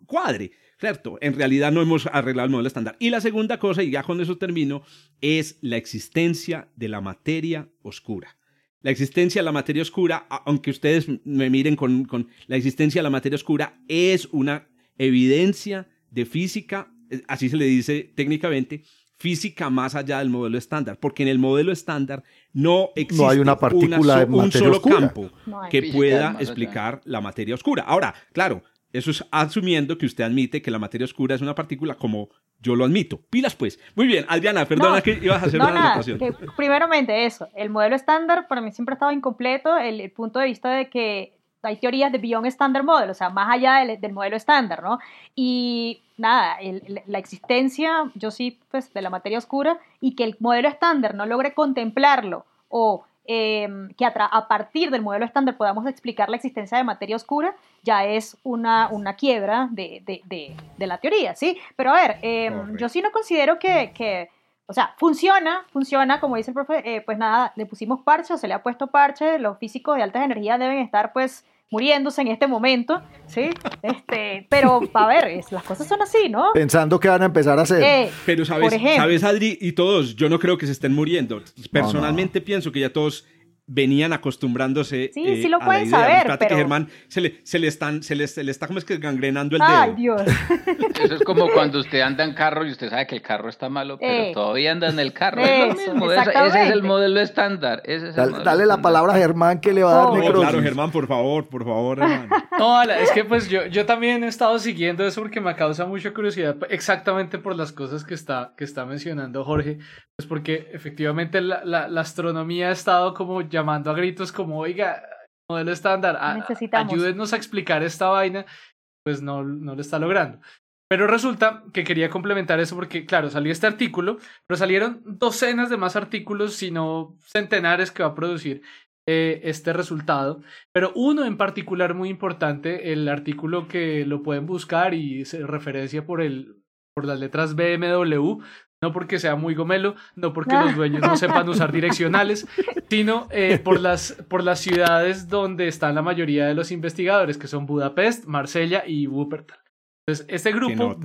cuadre. ¿cierto? En realidad no hemos arreglado el modelo estándar. Y la segunda cosa, y ya con eso termino, es la existencia de la materia oscura. La existencia de la materia oscura, aunque ustedes me miren con, con la existencia de la materia oscura, es una evidencia de física, eh, así se le dice técnicamente, física más allá del modelo estándar, porque en el modelo estándar no existe no hay una partícula de un solo oscura. campo que pueda explicar la materia oscura. Ahora, claro, eso es asumiendo que usted admite que la materia oscura es una partícula como yo lo admito. Pilas pues. Muy bien, Adriana, perdona que ibas a hacer una nada, anotación. primeramente eso, el modelo estándar para mí siempre ha estado incompleto, el, punto de vista de que hay teorías de Beyond Standard Model, o sea, más allá del, modelo estándar, ¿no? Y nada, la existencia, yo sí, pues, de la materia oscura y que el modelo estándar no logre contemplarlo o Em, que a, partir del modelo estándar podamos explicar la existencia de materia oscura, ya es una, una quiebra de, de, de, la teoría, ¿sí? Pero a ver, em, yo sí no considero que, que, o sea, funciona, funciona, como dice el profe, eh, pues nada, le pusimos parche o se le ha puesto parche, los físicos de altas energías deben estar pues muriéndose en este momento, ¿sí? Este, pero, a ver, las cosas son así, ¿no? Pensando que van a empezar a hacer. Eh, pero, ¿sabes, ¿sabes, Adri? Y todos, yo no creo que se estén muriendo. Personalmente pienso que ya todos venían acostumbrándose sí, sí eh, lo pueden saber, pero... que Germán se le, se le están se le, se le está como es que gangrenando el Ay, Dios. Eso es como cuando usted anda en carro y usted sabe que el carro está malo, pero eh. todavía anda en el carro. es lo mismo. Ese, es el modelo estándar. Ese es dale, la palabra a Germán que le va a dar oh, Claro, Germán, por favor, por favor, Germán. No, es que pues yo, yo también he estado siguiendo eso porque me causa mucha curiosidad exactamente por las cosas que está, que está mencionando Jorge. Pues porque efectivamente la, la, la astronomía ha estado como llamando a gritos como, oiga, modelo estándar, ayúdenos a explicar esta vaina, pues no, no lo está logrando. Pero resulta que quería complementar eso porque, claro, salió este artículo, pero salieron docenas de más artículos, sino centenares que va a producir eh, este resultado. Pero uno en particular muy importante, el artículo que lo pueden buscar y se referencia por, el, por las letras BMW, no porque sea muy gomelo, no porque los dueños no sepan usar direccionales, sino eh, por, las, por las ciudades donde están la mayoría de los investigadores, que son Budapest, Marsella y Wuppertal. Entonces, este grupo,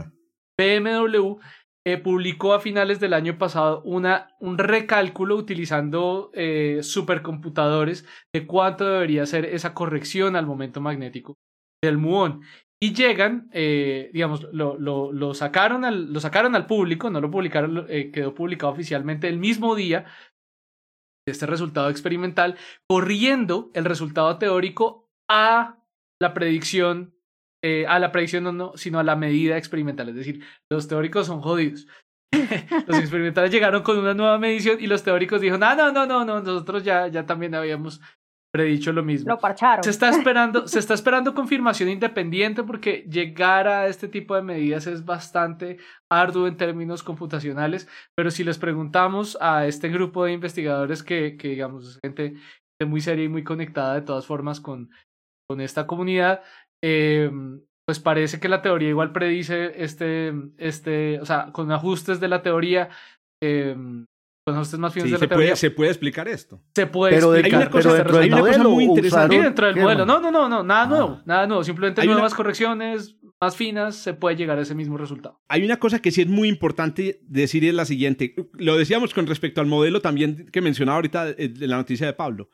BMW, eh, publicó a finales del año pasado una, un recálculo utilizando eh, supercomputadores de cuánto debería ser esa corrección al momento magnético del muón. Y llegan, eh, digamos, lo, lo, sacaron al, lo sacaron al público, no lo publicaron, eh, quedó publicado oficialmente el mismo día de este resultado experimental, corriendo el resultado teórico a la predicción, eh, a la predicción no, no, sino a la medida experimental. Es decir, los teóricos son jodidos. los experimentales llegaron con una nueva medición y los teóricos dijeron, no, no, no, no, no, nosotros ya, ya también habíamos predicho lo mismo. Lo parcharon. Se está esperando, se está esperando confirmación independiente porque llegar a este tipo de medidas es bastante arduo en términos computacionales, pero si les preguntamos a este grupo de investigadores que, que digamos, es gente muy seria y muy conectada de todas formas con, con esta comunidad, eh, pues parece que la teoría igual predice este, este, o sea, con ajustes de la teoría, eh, más se, puede, se puede explicar esto. Se puede explicar. Hay una cosa, dentro del modelo, muy interesante. dentro del modelo. No, no, no, no, nada nuevo, ah. nada nuevo. Simplemente nuevas correcciones más finas se puede llegar a ese mismo resultado. Hay una cosa que sí es muy importante decir es la siguiente. Lo decíamos con respecto al modelo también que mencionaba ahorita en la noticia de Pablo.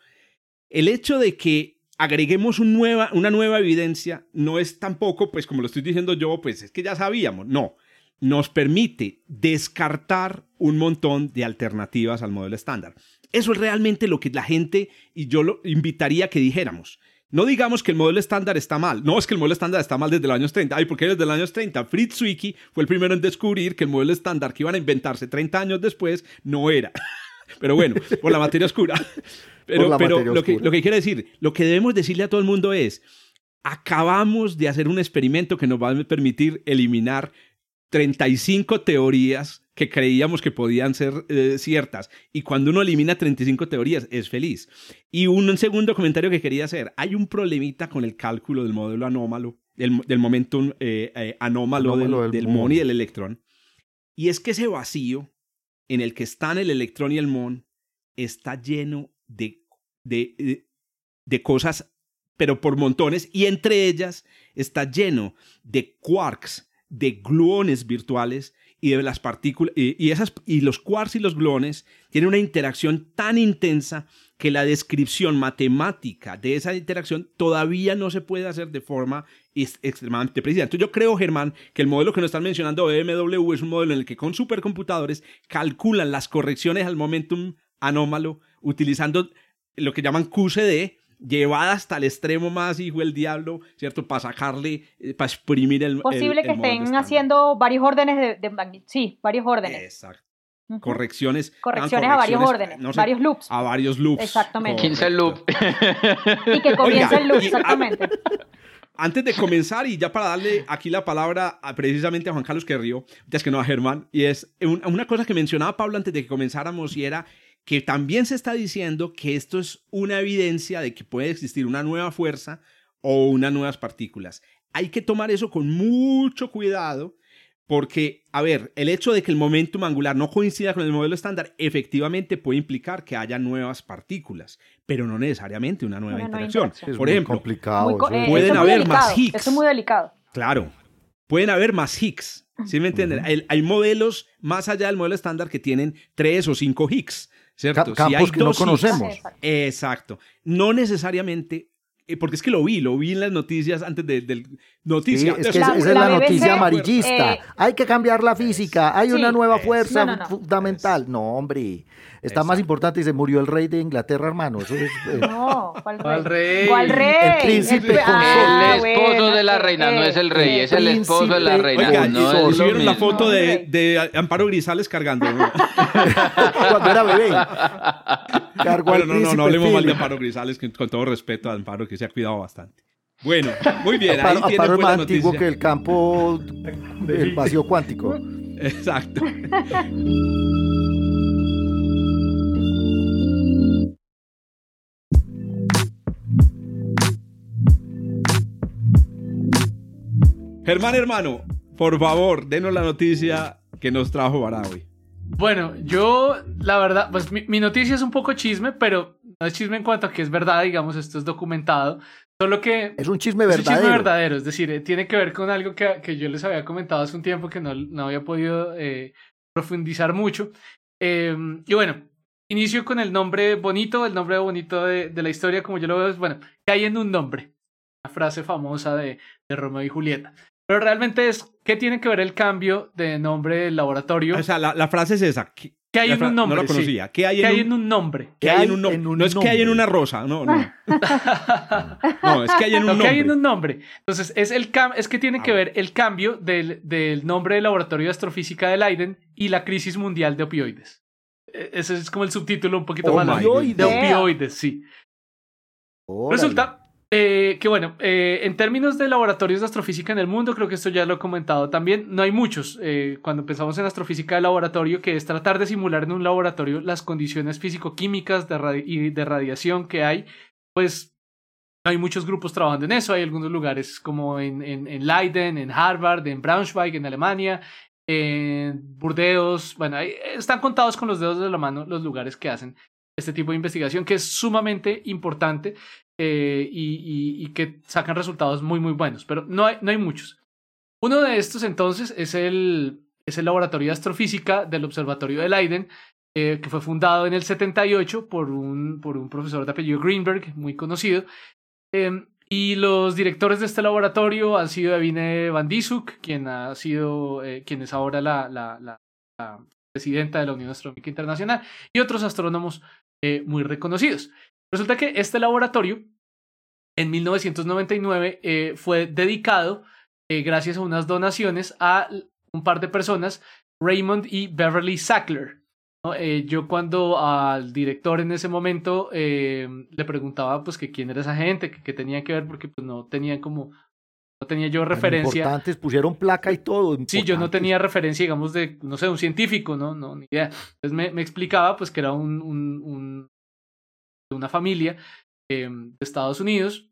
El hecho de que agreguemos un nueva, una nueva evidencia no es tampoco, pues como lo estoy diciendo yo, pues es que ya sabíamos. No nos permite descartar un montón de alternativas al modelo estándar. Eso es realmente lo que la gente y yo lo invitaría a que dijéramos. No digamos que el modelo estándar está mal. No, es que el modelo estándar está mal desde los años 30. Ay, ¿por qué desde los años 30? Fritz Zwicky fue el primero en descubrir que el modelo estándar que iban a inventarse 30 años después no era. Pero bueno, por la materia oscura. Pero, pero lo, que, lo que quiere decir, lo que debemos decirle a todo el mundo es, acabamos de hacer un experimento que nos va a permitir eliminar 35 teorías que creíamos que podían ser eh, ciertas. Y cuando uno elimina 35 teorías, es feliz. Y un, segundo comentario que quería hacer. Hay un problemita con el cálculo del modelo anómalo, del, momento eh, eh, anómalo, del, del, mon y del electrón. Y es que ese vacío en el que están el electrón y el mon está lleno de, de, de cosas, pero por montones. Y entre ellas está lleno de quarks de gluones virtuales y de las partículas y, y los quarks y los gluones tienen una interacción tan intensa que la descripción matemática de esa interacción todavía no se puede hacer de forma extremadamente precisa. Entonces yo creo, Germán, que el modelo que nos están mencionando BMW es un modelo en el que con supercomputadores calculan las correcciones al momentum anómalo utilizando lo que llaman QCD, llevada hasta el extremo más hijo del diablo, ¿cierto? Para sacarle, eh, para exprimir el Posible que estén haciendo varios órdenes de, Sí, varios órdenes. Exacto. Correcciones. Correcciones, a varios órdenes, varios loops. A varios loops. Exactamente. 15 loops. Y que comience el loop, exactamente. antes de comenzar, y ya para darle aquí la palabra precisamente a Juan Carlos Querrío, ya es que no a Germán, y es una cosa que mencionaba Pablo antes de que comenzáramos, y era que también se está diciendo que esto es una evidencia de que puede existir una nueva fuerza o unas nuevas partículas. Hay que tomar eso con mucho cuidado porque, a ver, el hecho de que el momentum angular no coincida con el modelo estándar efectivamente puede implicar que haya nuevas partículas, pero no necesariamente una nueva interacción. Por ejemplo, complicado, pueden haber más Higgs. Eso es muy delicado. Claro, pueden haber más Higgs. ¿Sí me entienden? hay, modelos más allá del modelo estándar que tienen tres o cinco Higgs. ¿Cierto? campos que no conocemos. Exacto. No necesariamente eh, porque es que lo vi, lo vi en las noticias antes del noticia. es que esa es la, noticia amarillista. Eh, hay que cambiar la física, hay una nueva fuerza fundamental. No, hombre, está más importante y se murió el rey de Inglaterra, hermano. Eso es, eh, No, ¿cuál rey? ¿Cuál rey? El príncipe el, ah, el esposo de la reina, no es el rey, es el esposo de la reina. Oiga, no subieron la foto de, de, Amparo Grisales cargando. Cuando era bebé. Cargó no, no, no hablemos mal de Amparo Grisales, con todo respeto a Amparo, que se ha cuidado bastante. Bueno, muy bien. Ahí más antiguo que el campo del vacío cuántico. Exacto. Germán, hermano, por favor, denos la noticia que nos trajo para hoy. Bueno, yo, la verdad, pues mi, noticia es un poco chisme, pero no es chisme en cuanto a que es verdad, digamos, esto es documentado. Solo que... Es un chisme verdadero. Es un chisme verdadero, es decir, eh, tiene que ver con algo que, que, yo les había comentado hace un tiempo que no, no había podido eh, profundizar mucho. Em, y bueno, inicio con el nombre bonito, el nombre bonito de, de, la historia, como yo lo veo, es, bueno, que hay en un nombre. Una frase famosa de, de Romeo y Julieta. Pero realmente es, ¿qué tiene que ver el cambio de nombre del laboratorio? O sea, la, la frase es esa. ¿Qué, hay en un nombre? No lo conocía. ¿Qué hay, en, un... nombre? ¿Qué hay en un, nombre? No es que hay en una rosa, no, no. no, es que hay en un nombre. ¿Qué hay en un nombre? Entonces, es, el es que tiene que ver el cambio del, del nombre del laboratorio de astrofísica de Leiden y la crisis mundial de opioides. E, ese es como el subtítulo un poquito oh más. De opioides, sí. Resulta eh, que bueno, eh, en términos de laboratorios de astrofísica en el mundo, creo que esto ya lo he comentado también, no hay muchos. Eh, cuando pensamos en astrofísica de laboratorio, que es tratar de simular en un laboratorio las condiciones físico-químicas de y de radiación que hay, pues hay muchos grupos trabajando en eso. Hay algunos lugares como en, en, en Leiden, en Harvard, en Braunschweig, en Alemania, en Burdeos. Bueno, están contados con los dedos de la mano los lugares que hacen este tipo de investigación, que es sumamente importante eh, y, que sacan resultados muy, muy buenos, pero no hay, no hay muchos. Uno de estos entonces es el, es el Laboratorio de Astrofísica del Observatorio de Leiden, eh, que fue fundado en el 78 por un, por un profesor de apellido Greenberg, muy conocido. Eh, y los directores de este laboratorio han sido Evine Van quien, ha sido, eh, quien es ahora la, la, la, presidenta de la Unión Astronómica Internacional, y otros astrónomos muy reconocidos. Resulta que este laboratorio en 1999 eh, fue dedicado, eh, gracias a unas donaciones, a un par de personas, Raymond y Beverly Sackler. Eh, yo cuando al director en ese momento le preguntaba pues que quién era esa gente, que, tenía que ver, porque pues no tenía como no tenía yo referencia. Importantes, pusieron placa y todo. Sí, yo no tenía referencia, digamos, de, no sé, un científico, ¿no? No, ni idea. Entonces me, me explicaba, pues, que era un, un, de una familia em, de Estados Unidos,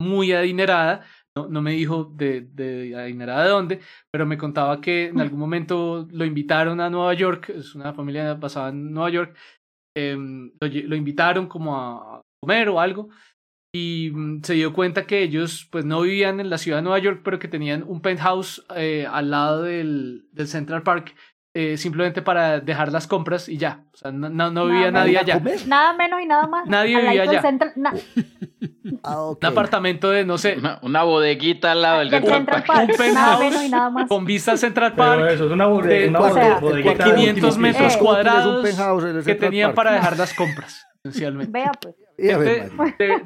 muy adinerada. No, no me dijo de, de, adinerada de dónde, pero me contaba que en algún momento lo invitaron a Nueva York, es una familia basada en Nueva York, em, lo, invitaron como a comer o algo, y mm, se dio cuenta que ellos pues no vivían en la ciudad de Nueva York, pero que tenían un penthouse eh, al lado del, del Central Park eh, simplemente para dejar las compras y ya. O sea, no, no, vivía nadie allá. Nada menos y nada más. Nadie vivía allá. Ah, Un apartamento de, no sé. Una, bodeguita al lado del, Central Park. Un penthouse y nada más. con vista al Central Park. eso es una, bodeguita. 500 metros cuadrados que tenían para dejar las compras, esencialmente. Vea pues.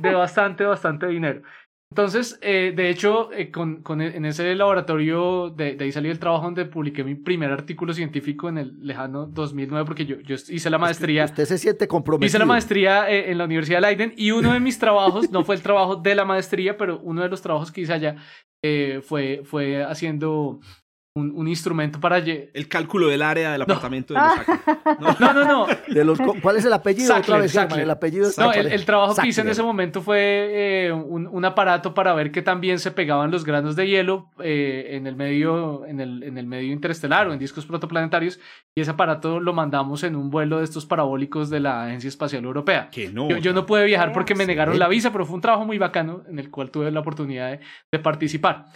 de bastante, bastante dinero. Entonces, eh, de hecho, eh, con, con, e, en ese laboratorio, de, de, ahí salí el trabajo donde publiqué mi primer artículo científico en el lejano 2009, porque yo, yo hice la maestría. Usted, se siente comprometido. Hice la maestría eh, en la Universidad de Leiden y uno de mis trabajos, no fue el trabajo de la maestría, pero uno de los trabajos que hice allá fue, fue haciendo un, un, instrumento para... El cálculo del área del apartamento de los No, no, no. De los, ¿Cuál es el apellido? el apellido No, el, trabajo que hice en ese momento fue eh, un, un, aparato para ver que también se pegaban los granos de hielo eh, en, el medio, en, el, en el medio interestelar o en discos protoplanetarios y ese aparato lo mandamos en un vuelo de estos parabólicos de la Agencia Espacial Europea. Que no. Yo, no pude viajar porque me negaron la visa, pero fue un trabajo muy bacano en el cual tuve la oportunidad de, de participar.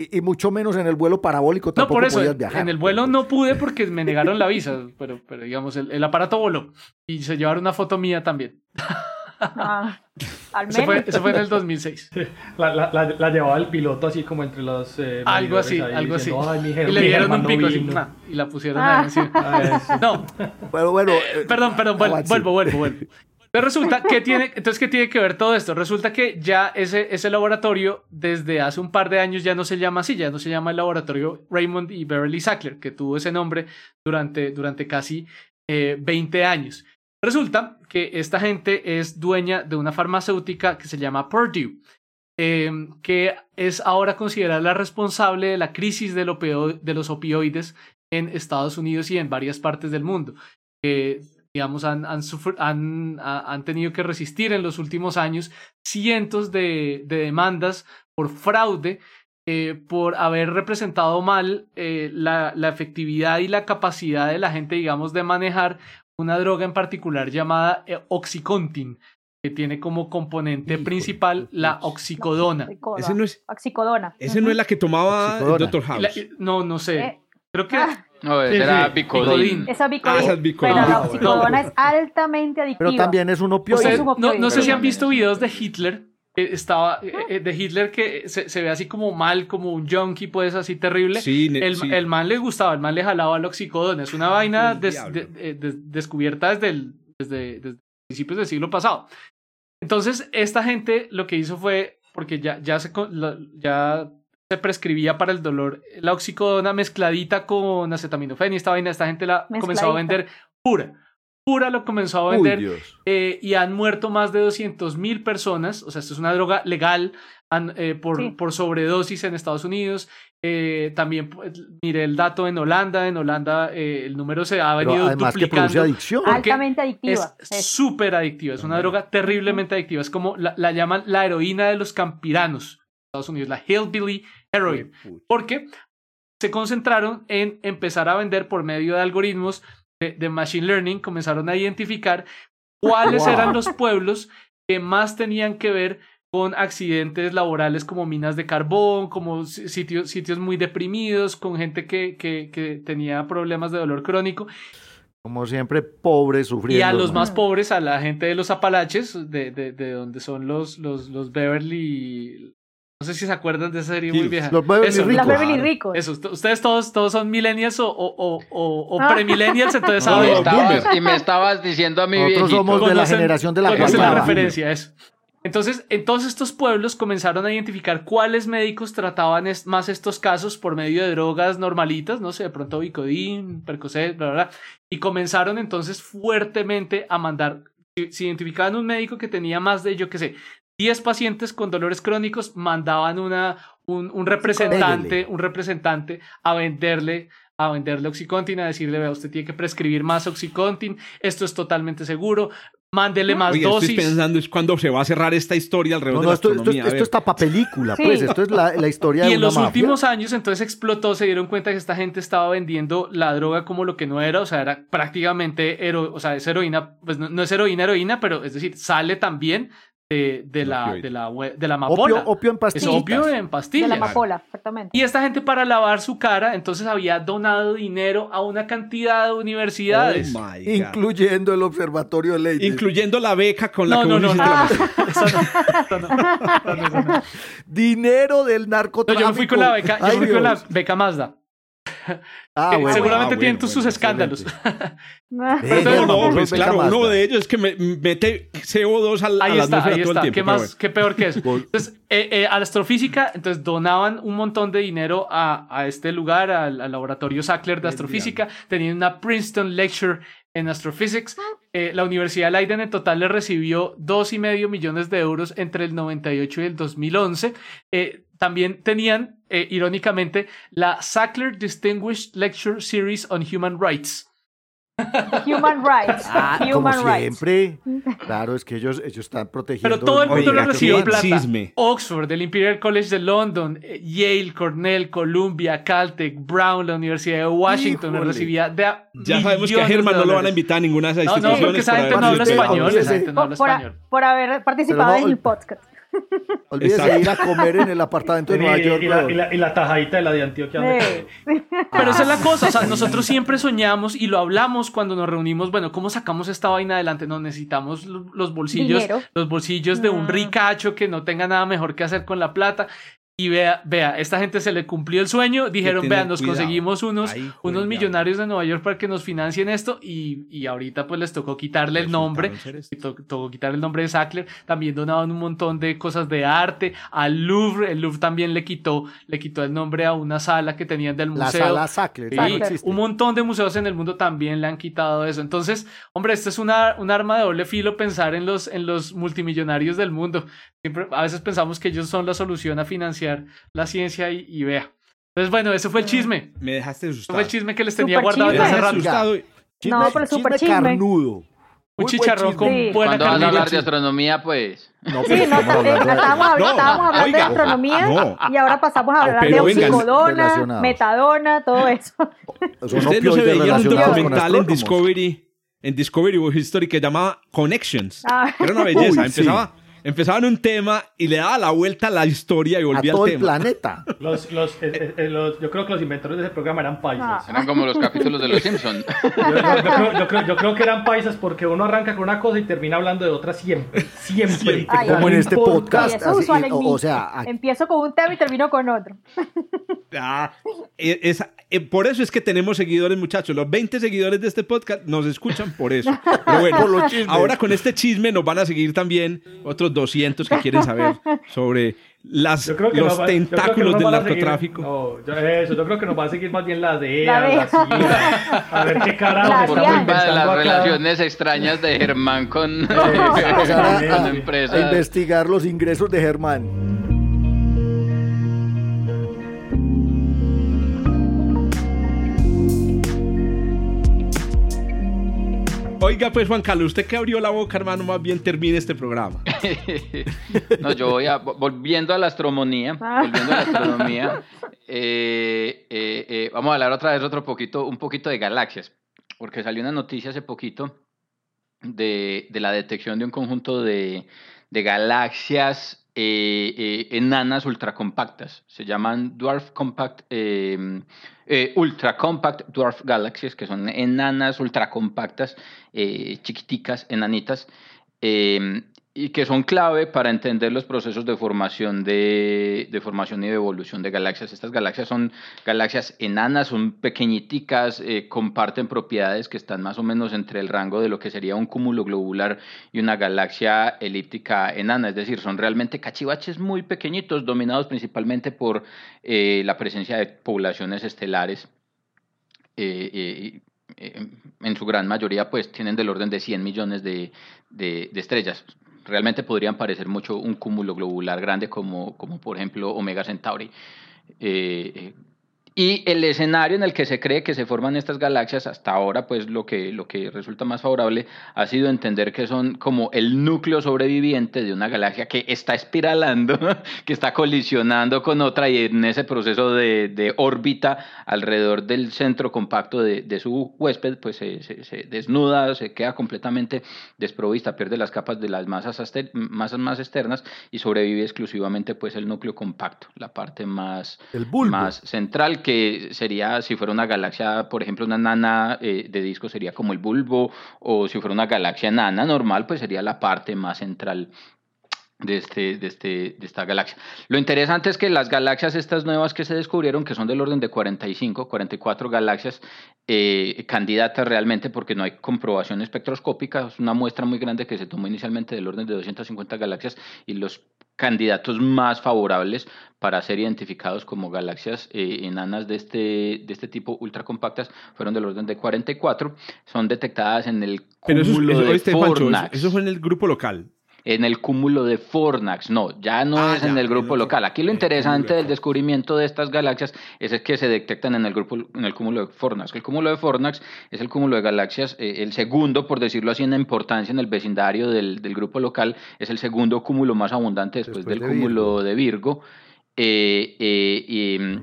Y, mucho menos en el vuelo parabólico tampoco no, por eso, podías viajar. En el vuelo no pude porque me negaron la visa, pero, pero digamos, el, aparato voló y se llevaron una foto mía también. Ah, al menos. Eso fue, en el 2006. La, la, la, llevaba el piloto así como entre los... Eh, algo así, algo así. y le dieron un pico así, y la pusieron ah. ahí encima. Ah, no. Bueno, bueno. Eh, perdón, perdón, vuelvo, vuelvo, vuelvo, vuelvo. Resulta que tiene, entonces, ¿qué tiene que ver todo esto? Resulta que ya ese, ese laboratorio, desde hace un par de años, ya no se llama así, ya no se llama el laboratorio Raymond y Beverly Sackler, que tuvo ese nombre durante, durante casi 20 eh, años. Resulta que esta gente es dueña de una farmacéutica que se llama Purdue, em, que es ahora considerada la responsable de la crisis de los opioides en Estados Unidos y en varias partes del mundo. Digamos, han, han, han, tenido que resistir en los últimos años cientos de, demandas por fraude, eh, por haber representado mal eh, la, la, efectividad y la capacidad de la gente, digamos, de manejar una droga en particular llamada eh, Oxycontin, que tiene como componente principal la oxicodona. Ese no es, oxicodona. Ese no es la que tomaba el Dr. House. no, no sé. Creo que... Ah. No, esa era Bicodin. Esa es Bicodin. Ah, esa es Bicodin. Pero la oxicodona es altamente adictiva. Pero también es un opioide. no, no, sé si han visto videos de Hitler. estaba eh, eh, de Hitler que se, se, ve así como mal, como un junkie, pues así terrible. Sí, el, sí. el man le gustaba, el man le jalaba la oxicodona. Es una vaina des, de, de, descubierta desde, el, desde, desde principios del siglo pasado. Entonces, esta gente lo que hizo fue, porque ya, ya, se, ya se prescribía para el dolor la oxicodona mezcladita con acetaminofén y esta vaina, esta gente la comenzó a vender pura. Pura lo comenzó a vender eh, y han muerto más de 200 mil personas. O sea, esto es una droga legal eh, por, por sobredosis en Estados Unidos. Eh, también mire el dato en Holanda. En Holanda el número se ha venido además duplicando. Que adicción. Altamente adictiva. Es súper adictiva. Es una droga terriblemente adictiva. Es como la, la llaman la heroína de los campiranos. Estados Unidos, la Hillbilly Heroin, porque se concentraron en empezar a vender por medio de algoritmos de, Machine Learning, comenzaron a identificar cuáles eran los pueblos que más tenían que ver con accidentes laborales como minas de carbón, como sitios, sitios muy deprimidos, con gente que, que, que tenía problemas de dolor crónico. Como siempre, pobres, sufriendo. Y a los más pobres, a la gente de los Apalaches, de, de, de donde son los, los, los Beverly, no sé si se acuerdan de esa serie muy vieja. Los Beverly Eso, Ricos. Beverly Ricos. Eso, ustedes todos, todos son millennials o, o, o, o ah. premillennials, entonces saben. y me estabas diciendo a mí Nosotros somos de la generación de la es la referencia, eso. Entonces, en todos estos pueblos comenzaron a identificar cuáles médicos trataban más estos casos por medio de drogas normalitas, no sé, de pronto Vicodin, Percocet, bla, bla, bla. Y comenzaron entonces fuertemente a mandar, si identificaban un médico que tenía más de, yo qué sé, 10 pacientes con dolores crónicos mandaban una, un, un representante, un representante a venderle a venderle Oxycontin, a decirle, vea, usted tiene que prescribir más Oxycontin, esto es totalmente seguro, mándele más Oye, dosis. Estoy pensando es cuando se va a cerrar esta historia alrededor de la esto, esto, esto, está para película, pues, esto es la, la historia y de en una los mafia. últimos años entonces explotó, se dieron cuenta que esta gente estaba vendiendo la droga como lo que no era, o sea, era prácticamente, hero, o sea, es heroína, pues no, no es heroína, heroína, pero es decir, sale también de, de, la, de, la, de la amapola. Opio, opio en pastillas. Es opio en pastillas. De la amapola, exactamente. Y esta gente para lavar su cara, entonces había donado dinero a una cantidad de universidades. Oh my God. Incluyendo el observatorio de leyes. Incluyendo la beca con la No, que no, no, no. la no, no, no, no. Dinero del No, narcotráfico. yo fui con la beca, yo Ay, fui con la beca Mazda. Ah, bueno. seguramente ah, tienen bueno, sus bueno, escándalos. Eh, No, pues beca claro, uno de ellos es que me- mete CO2 al, a Ahí la está, ahí todo el está. tiempo. ¿Qué pero más, bueno. qué peor que eso? Entonces, eh, eh, a la astrofísica, entonces donaban un montón de dinero a, a este lugar, al, al laboratorio Sackler de astrofísica. Tenían una Princeton Lecture en Astrophysics. Eh, la Universidad de Leiden en total le recibió dos y medio millones de euros entre el 98 y el 2011. Eh, también tenían, eh, irónicamente, la Sackler Distinguished Lecture Series on Human Rights. Human rights. Ah, como Human rights. siempre. Claro, es que ellos, ellos están protegiendo. Pero todo el mundo Oiga, le recibió plata. chisme. Oxford, el Imperial College de London, eh, Yale, Cornell, Columbia, Caltech, Brown, la Universidad de Washington, Híjole. recibía de Ya sabemos que a Germán no lo van a invitar a ninguna de esas No, no, instituciones. porque esa gente no habla Sí, sido- español, esa gente no habla español. por haber participado no, en el podcast. Olvídese de ir a comer en el apartamento de Y, Nueva y York. la, y la- y la tajadita de la de Antioquia. ¿dónde quedó? Pero esa es la Ah, cosa, o sea, sí. nosotros siempre soñamos y lo hablamos cuando nos reunimos, bueno, ¿cómo sacamos esta vaina adelante? No, necesitamos lo- los bolsillos, Dinero. los bolsillos de un Mm. ricacho que no tenga nada mejor que hacer con la plata. Y vea, vea, esta gente se le cumplió el sueño, dijeron, vean, nos cuidado. conseguimos unos, Ay, unos millonarios de Nueva York para que nos financien esto y, y ahorita pues les tocó quitarle el nombre, to- tocó quitar el nombre de Sackler, también donaban un montón de cosas de arte, al Louvre, el Louvre también le quitó, le quitó el nombre a una sala que tenían del La museo. sala Sackler. Sí, no un montón de museos en el mundo también le han quitado eso. Entonces, hombre, esto es una, un arma de doble filo pensar en los, en los multimillonarios del mundo. Siempre, a veces pensamos que ellos son la solución a financiar la ciencia y, y vea. Entonces, bueno, ese fue el chisme. Me dejaste asustado. fue el chisme que les tenía guardado desde hace rato. Chisme, No, pero súper chisme. carnudo. Un chicharrón con. Sí. buena Cuando van a hablar de astronomía, pues. No, Sí, no, estamos porque hablando de- estábamos, hablando- No, estábamos hablando oiga, de astronomía no. y ahora pasamos a hablar pero de oxicodona, metadona, todo eso. Ustedes no se veían un documental en. Discovery, en Discovery World History que llamaba Connections. Ah. Era una belleza. Uy, empezaba, en un tema y le daba la vuelta a la historia y A volvía todo al el tema. planeta. Los, los, eh, eh, eh, los- yo creo que los inventores de ese programa eran paisas. Eran como los capítulos de Los Simpsons. Yo, yo- yo creo, yo creo- yo creo que eran paisas porque uno arranca con una cosa y termina hablando de otra siempre. Siempre. Ay, Como en este podcast. es así, usual en o, o sea, a- Empiezo con un tema y termino con otro. Ah, eh, esa- eh, por eso es que tenemos seguidores, muchachos. Los 20 seguidores de este podcast nos escuchan por eso. Pero bueno, Por los chismes. ahora con este chisme nos van a seguir también otros 200 que quieren saber sobre las, los que tentáculos nos del a seguir- narcotráfico. no, yo, eso, yo creo que nos va a seguir más bien la DEA, La la. CIA. A ver qué carajo La Por culpa de las relaciones extrañas de Germán con, a, con a- a empresas. investigar los ingresos de Germán. Oiga, pues Juan Carlos, usted que abrió la boca, hermano, más bien termine este programa. No, yo voy a, volviendo a la astronomía, Ah. volviendo a la astronomía, eh, eh, eh, vamos a hablar otra vez otro poquito, un poquito de galaxias, porque salió una noticia hace poquito de, de la detección de un conjunto de, de galaxias eh, eh, enanas ultracompactas. Se llaman Dwarf Compact, eh, Ultra Compact Dwarf Galaxies, que son enanas ultracompactas, eh, chiquiticas, enanitas. eh, y que son clave para entender los procesos de formación, de, formación y de evolución de galaxias. Estas galaxias son galaxias enanas, son pequeñiticas, eh, comparten propiedades que están más o menos entre el rango de lo que sería un cúmulo globular y una galaxia elíptica enana, es decir, son realmente cachivaches muy pequeñitos, dominados principalmente por eh, la presencia de poblaciones estelares. eh, eh, en su gran mayoría pues tienen del orden de 100 millones de estrellas. Realmente podrían parecer mucho un cúmulo globular grande como, como por ejemplo Omega Centauri. Eh, eh, Y el escenario en el que se cree que se forman estas galaxias, hasta ahora, pues lo que, lo que resulta más favorable ha sido entender que son como el núcleo sobreviviente de una galaxia que está espiralando, que está colisionando con otra y en ese proceso de, de órbita alrededor del centro compacto de, de su huésped, pues se, se, desnuda, se queda completamente desprovista, pierde las capas de las masas, masas más externas y sobrevive exclusivamente pues el núcleo compacto, la parte más, más central que sería, si fuera una galaxia, por ejemplo, una nana eh, de disco sería como el bulbo, o si fuera una galaxia nana normal, pues sería la parte más central de, este, de, este, de esta galaxia. Lo interesante es que las galaxias estas nuevas que se descubrieron, que son del orden de 45, 44 galaxias eh, candidatas realmente, porque no hay comprobación espectroscópica, es una muestra muy grande que se tomó inicialmente del orden de 250 galaxias y los candidatos más favorables para ser identificados como galaxias eh, enanas de este, de este tipo ultracompactas fueron del orden de 44. Son detectadas en el cúmulo de este, eso fue en el grupo local en el cúmulo de Fornax. No, ya no ah, es en el grupo local. Aquí lo interesante del descubrimiento de estas galaxias es que se detectan en el grupo en el cúmulo de Fornax. El cúmulo de Fornax es el cúmulo de galaxias, eh, el segundo, por decirlo así, en importancia en el vecindario del, del, grupo local, es el segundo cúmulo más abundante después, del cúmulo de Virgo. Eh, eh,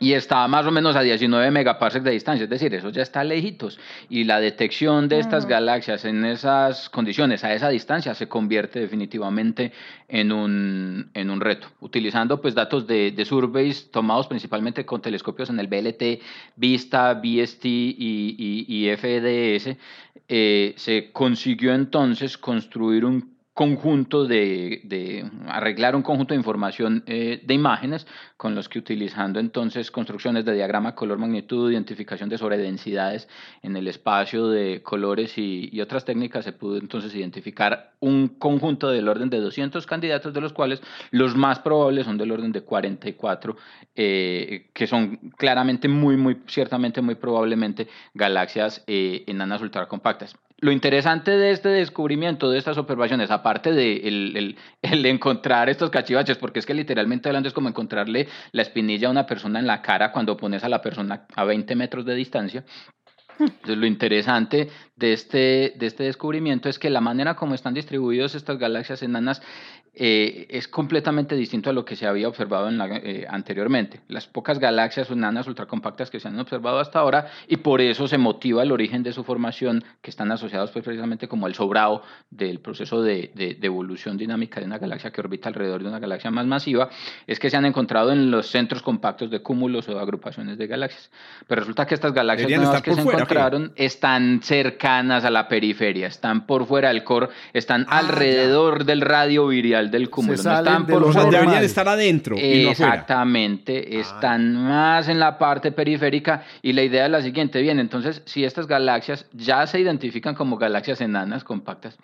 y, y está más o menos a 19 megaparsecs de distancia, es decir, eso ya está lejitos. Y la detección de estas galaxias en esas condiciones, a esa distancia, se convierte definitivamente en un, en un reto. Utilizando pues datos de, de surveys tomados principalmente con telescopios en el BLT, VISTA, VST y, y, FDS, eh, se consiguió entonces construir un conjunto de, arreglar un conjunto de información eh, de imágenes con los que utilizando entonces construcciones de diagrama color magnitud, identificación de sobredensidades en el espacio de colores y, y, otras técnicas se pudo entonces identificar un conjunto del orden de 200 candidatos de los cuales los más probables son del orden de 44 eh, que son claramente muy muy ciertamente muy probablemente galaxias eh, enanas ultracompactas lo interesante de este descubrimiento, de estas observaciones, aparte de el, encontrar estos cachivaches, porque es que literalmente hablando es como encontrarle la espinilla a una persona en la cara cuando pones a la persona a 20 metros de distancia. Entonces, lo interesante de este, de este descubrimiento es que la manera como están distribuidas estas galaxias enanas eh, es completamente distinto a lo que se había observado en la, eh, anteriormente. Las pocas galaxias enanas ultracompactas que se han observado hasta ahora y por eso se motiva el origen de su formación que están asociados pues, precisamente como el sobrado del proceso de, de, evolución dinámica de una galaxia que orbita alrededor de una galaxia más masiva, es que se han encontrado en los centros compactos de cúmulos o agrupaciones de galaxias. Pero resulta que estas galaxias nuevas que se encontraron están cercanas a la periferia, están por fuera del core, están ah, alrededor del radio virial del cúmulo. no están por deberían estar adentro. Exactamente, ah. están más en la parte periférica y la idea es la siguiente, bien, entonces si estas galaxias ya se identifican como galaxias enanas compactas,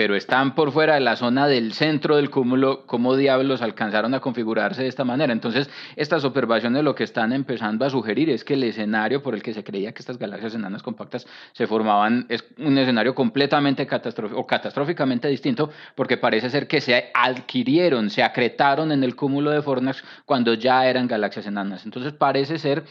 pero están por fuera de la zona del centro del cúmulo, ¿cómo diablos alcanzaron a configurarse de esta manera? Entonces, estas observaciones lo que están empezando a sugerir es que el escenario por el que se creía que estas galaxias enanas compactas se formaban es un escenario completamente catastrófico o catastróficamente distinto, porque parece ser que se adquirieron, se acretaron en el cúmulo de Fornax cuando ya eran galaxias enanas. Entonces, parece ser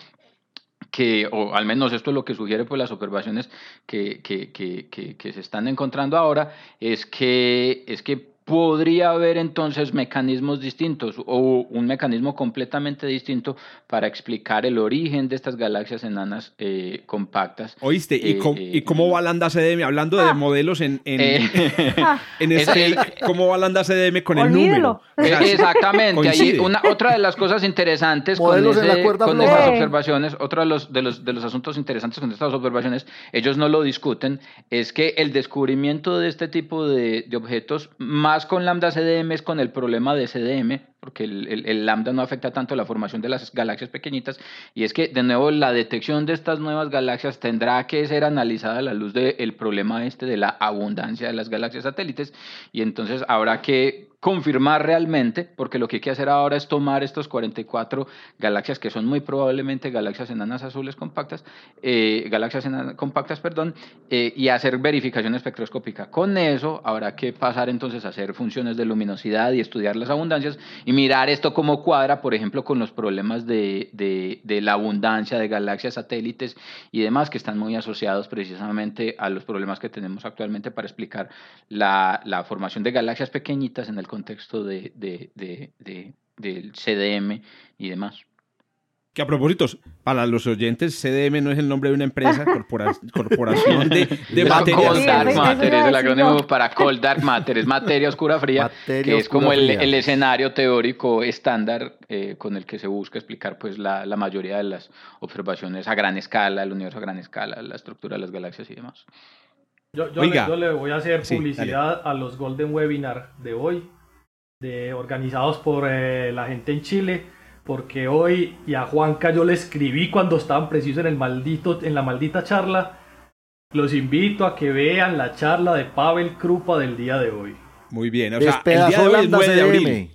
que, o al menos esto es lo que sugiere pues, las observaciones que, que, que, que, se están encontrando ahora, es que, es que podría haber entonces mecanismos distintos o un mecanismo completamente distinto para explicar el origen de estas galaxias enanas eh, compactas. ¿Oíste? ¿Y, cómo, ¿Y, cómo, va Landa CDM? Hablando de ah. modelos en, en, eh, en este, ¿cómo va Landa CDM con el número? Exactamente. una, otra de las cosas interesantes con, con estas observaciones, otro de los, de, los, de los asuntos interesantes con estas observaciones, ellos no lo discuten, es que el descubrimiento de este tipo de, de objetos más con lambda CDM es con el problema de CDM, porque el, lambda no afecta tanto la formación de las galaxias pequeñitas, y es que de nuevo la detección de estas nuevas galaxias tendrá que ser analizada a la luz del problema este de la abundancia de las galaxias satélites, y entonces habrá que confirmar realmente, porque lo que hay que hacer ahora es tomar estos 44 galaxias que son muy probablemente galaxias enanas azules compactas, eh, galaxias enanas compactas, perdón, eh, y hacer verificación espectroscópica. Con eso habrá que pasar entonces a hacer funciones de luminosidad y estudiar las abundancias y mirar esto como cuadra, por ejemplo, con los problemas de, de, la abundancia de galaxias satélites y demás que están muy asociados precisamente a los problemas que tenemos actualmente para explicar la, formación de galaxias pequeñitas en el contexto de, del CDM y demás. Que a propósito, para los oyentes, CDM no es el nombre de una empresa, corporación de, de materias. Cold Dark Matter es el acrónimo para Cold Dark Matter, es materia oscura fría, que es como el, el, escenario teórico estándar eh, con el que se busca explicar pues la, la, mayoría de las observaciones a gran escala, el universo a gran escala, la estructura de las galaxias y demás. Yo, yo, le, yo le, voy a hacer publicidad a los Golden Webinar de hoy, de, organizados por eh, la gente en Chile porque hoy y a Juanca yo le escribí cuando estaban precisos en el maldito, en la maldita charla. Los invito a que vean la charla de Pavel Krupa del día de hoy. Muy bien, o sea, el día de hoy es 9 de abril.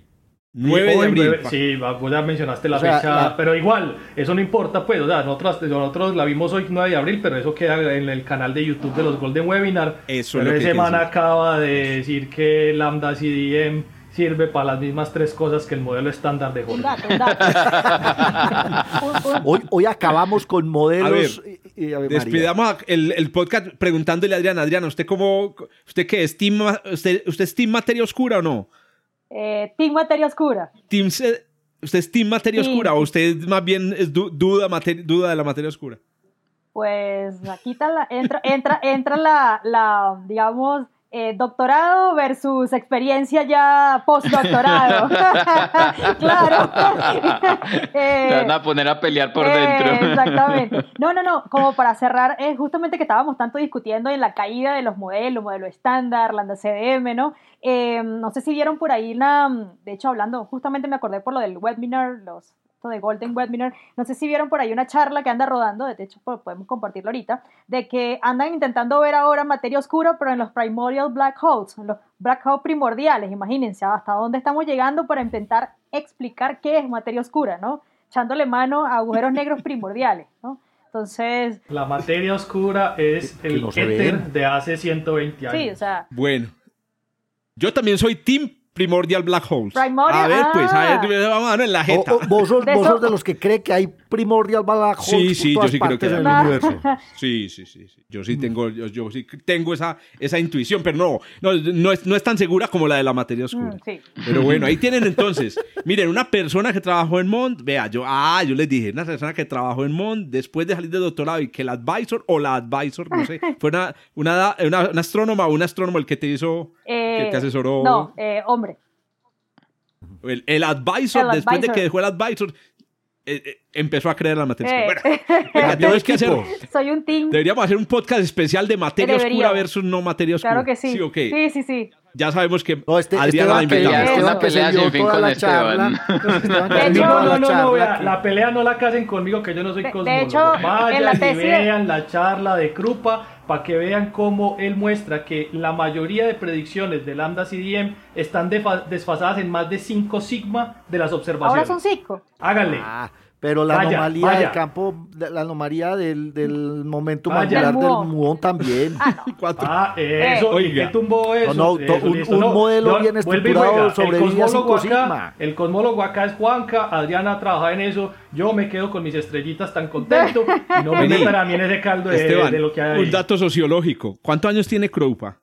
9 de abril. sí, vos ya mencionaste la fecha, pero igual, eso no importa, pues, o sea, nosotros, nosotros la vimos hoy 9 de abril, pero eso queda en el canal de YouTube de los Golden Webinar. Eso pero ese man acaba de decir que Lambda CDM sirve para las mismas tres cosas que el modelo estándar de Jorge. hoy, hoy acabamos con modelos. despidamos el, el, podcast preguntándole a Adriana, Adriana, ¿usted cómo, usted qué es team, usted, usted es team materia oscura o no? Eh, team materia oscura. Team, ¿Usted es team materia oscura o usted más bien es duda, duda de la materia oscura? Pues aquí entra, entra, entra la, la, digamos, eh, doctorado versus experiencia ya postdoctorado. claro. eh, Te van a poner a pelear por dentro. Eh, exactamente. No, no, no. Como para cerrar, es justamente que estábamos tanto discutiendo en la caída de los modelos, modelo estándar, Lambda CDM, ¿no? Eh, no sé si vieron por ahí una, de hecho hablando, justamente me acordé por lo del webinar, los de Golden Webinar. No sé si vieron por ahí una charla que anda rodando, de hecho podemos compartirlo ahorita, de que andan intentando ver ahora materia oscura, pero en los primordial black holes, en los black holes primordiales. Imagínense hasta dónde estamos llegando para intentar explicar qué es materia oscura, ¿no? Echándole mano a agujeros negros primordiales, ¿no? Entonces... La materia oscura es el éter de hace 120 años. Sí, o sea... Bueno. Yo también soy Team Primordial Black Holes. a ver, pues, a ver, vamos a ver en la jeta. vos, sos, de los que cree que hay Primordial Black Holes. Sí, sí, yo sí creo que universo. Sí, sí, sí, sí. Yo sí tengo, yo, sí tengo esa, esa intuición, pero no, no, no, es, no es tan segura como la de la materia oscura. Mm, pero bueno, ahí tienen entonces. Miren, una persona que trabajó en Mont, vea, yo, ah, yo les dije, una persona que trabajó en Mont después de salir de doctorado y que el advisor o la advisor, no sé, fue una, una, una, astrónoma o un astrónomo el que te hizo, que te asesoró. No, eh, hombre. El, el advisor, después de que dejó el advisor, eh, eh, empezó a creer la materia oscura. Bueno, tenemos que hacer, Soy un team. Deberíamos hacer un podcast especial de materia oscura versus no materia oscura. Claro que sí. Sí, sí, sí, Ya sabemos que no, este, Adriana este la invitamos. Es una pelea sin fin con Esteban. no, no, no, no, vea, la pelea no la casen conmigo que yo no soy cosmólogo. De hecho, Vayan en la tesis... y vean la charla de Krupa para que vean cómo él muestra que la mayoría de predicciones de lambda CDM están desfasadas en más de 5 sigma de las observaciones. Ahora son 5. Háganle. Ah, pero la anomalía del campo, la anomalía del, del momento angular del muón también. Ah, ah eso, eh. ¿qué tumbó eso? No, un, modelo bien estructurado sobre el cosmólogo, acá, el cosmólogo acá es Juanca, Adriana trabaja en eso, yo me quedo con mis estrellitas tan contento y no me metan a mí en ese caldo de, de, lo que hay Un dato sociológico, ¿cuántos años tiene Krupa?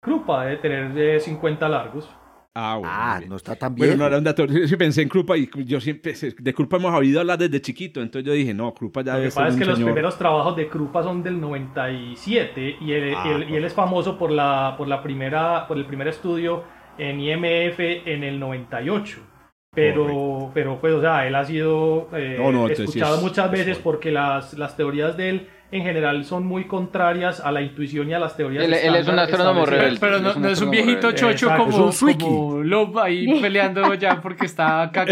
Krupa debe tener 50 largos. Ah, bueno, ah no está tan bien. Bueno, no era un dato. Yo pensé en Krupa y yo siempre. De Krupa hemos oído hablar desde chiquito. Entonces yo dije, no, Krupa ya Lo que pasa es que los primeros trabajos de Krupa son del 97 y él, ah, y él, es famoso por, la, por, la primera, por el primer estudio en IMF en el 98. Pero, pero pues, o sea, él ha sido eh, escuchado muchas veces porque las, las teorías de él en general son muy contrarias a la intuición y a las teorías. Él, él es un astrónomo rebelde. Pero no, es, un viejito chocho como, como Love ahí peleando ya porque está acá.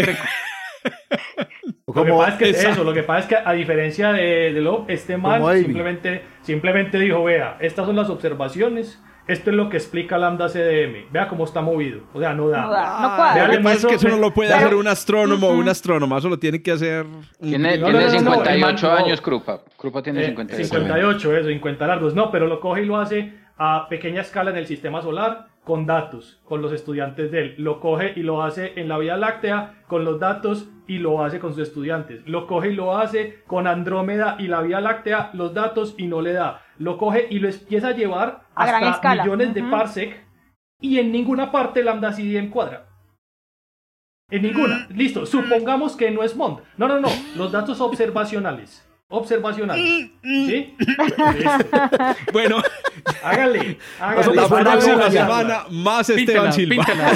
Lo que pasa es que eso, lo que pasa es que a diferencia de, de Love, este man simplemente, simplemente dijo, vea, estas son las observaciones esto es lo que explica Lambda CDM. Vea cómo está movido. O sea, no da. No, da, no cuadra. es que eso no lo puede hacer un astrónomo o un astrónoma. Eso lo tiene que hacer. Tiene, tiene 58 años Krupa. Krupa tiene 58. 58, eso, 50 largos. No, pero lo coge y lo hace a pequeña escala en el sistema solar con datos, con los estudiantes de él. Lo coge y lo hace en la Vía Láctea con los datos y lo hace con sus estudiantes. Lo coge y lo hace con Andrómeda y la Vía Láctea, los datos y no le da. Lo coge y lo empieza a llevar A gran hasta escala. millones de parsec y en ninguna parte lambda CD encuadra. En ninguna. Listo. Supongamos que no es MOND. No, no, no. Los datos observacionales. Observacionales. ¿Sí? Listo. Bueno, Hágale. La próxima semana más Esteban Píntela, Silva. píntela.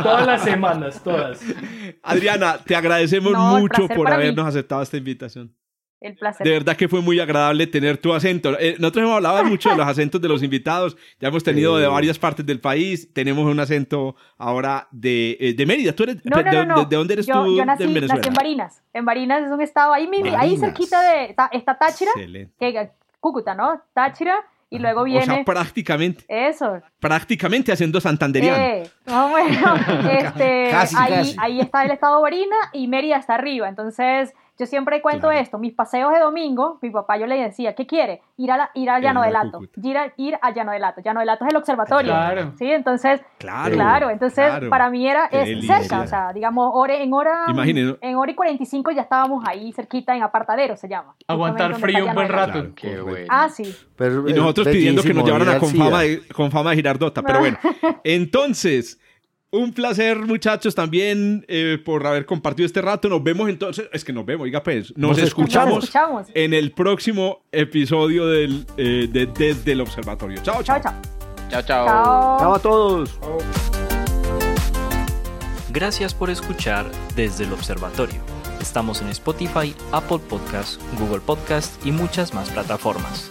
Todas las semanas, todas. Adriana, te agradecemos No, mucho por mí. habernos aceptado esta invitación. El placer. De verdad que fue muy agradable tener tu acento. Eh, nosotros hemos hablado mucho de los acentos de los invitados. Ya hemos tenido Sí. de varias partes del país. Tenemos un acento ahora de, eh, de Mérida. ¿Tú eres, No, no, de, no, no. de- de dónde eres yo, tú? yo nací, de Venezuela. nací en Barinas. En Barinas es un estado ahí, mismo, ahí cerquita de ta- está Táchira, Excelente. que, Cúcuta, ¿no? Táchira, y luego O viene sea, prácticamente, eso. prácticamente haciendo santanderiano. Eh, o menos, este, Casi, ahí, casi. ahí está el estado de Barina y Mérida está arriba. Entonces, yo siempre cuento Claro. esto. Mis paseos de domingo, mi papá yo le decía, ¿qué quiere? Ir a, la- ir a Llano de Lato. Ir a, ir a Llano de Lato. Llano de Lato es el observatorio. Claro. Sí, entonces, Claro. claro. Entonces, claro. para mí era Qué es delicia. cerca. O sea, digamos, hora, en hora Imagínese. en hora y 45 ya estábamos ahí cerquita en Apartadero, se llama. Aguantar frío un buen rato. Qué bueno. Ah, sí. Pero, Y eh, nosotros pidiendo que nos llevaran a Confama de, Confama de Girardota. Pero bueno, entonces, un placer, muchachos, también eh, por haber compartido este rato. Nos vemos entonces. Es que nos vemos, oiga, pues. Nos, Nos Nos escuchamos, escuchamos. en el próximo episodio del, eh, de Desde el Observatorio. Chao, chao. Chao, chao. Chao, chao. Chao. Chao a todos. Gracias por escuchar desde el observatorio. Estamos en Spotify, Apple Podcast, Google Podcast y muchas más plataformas.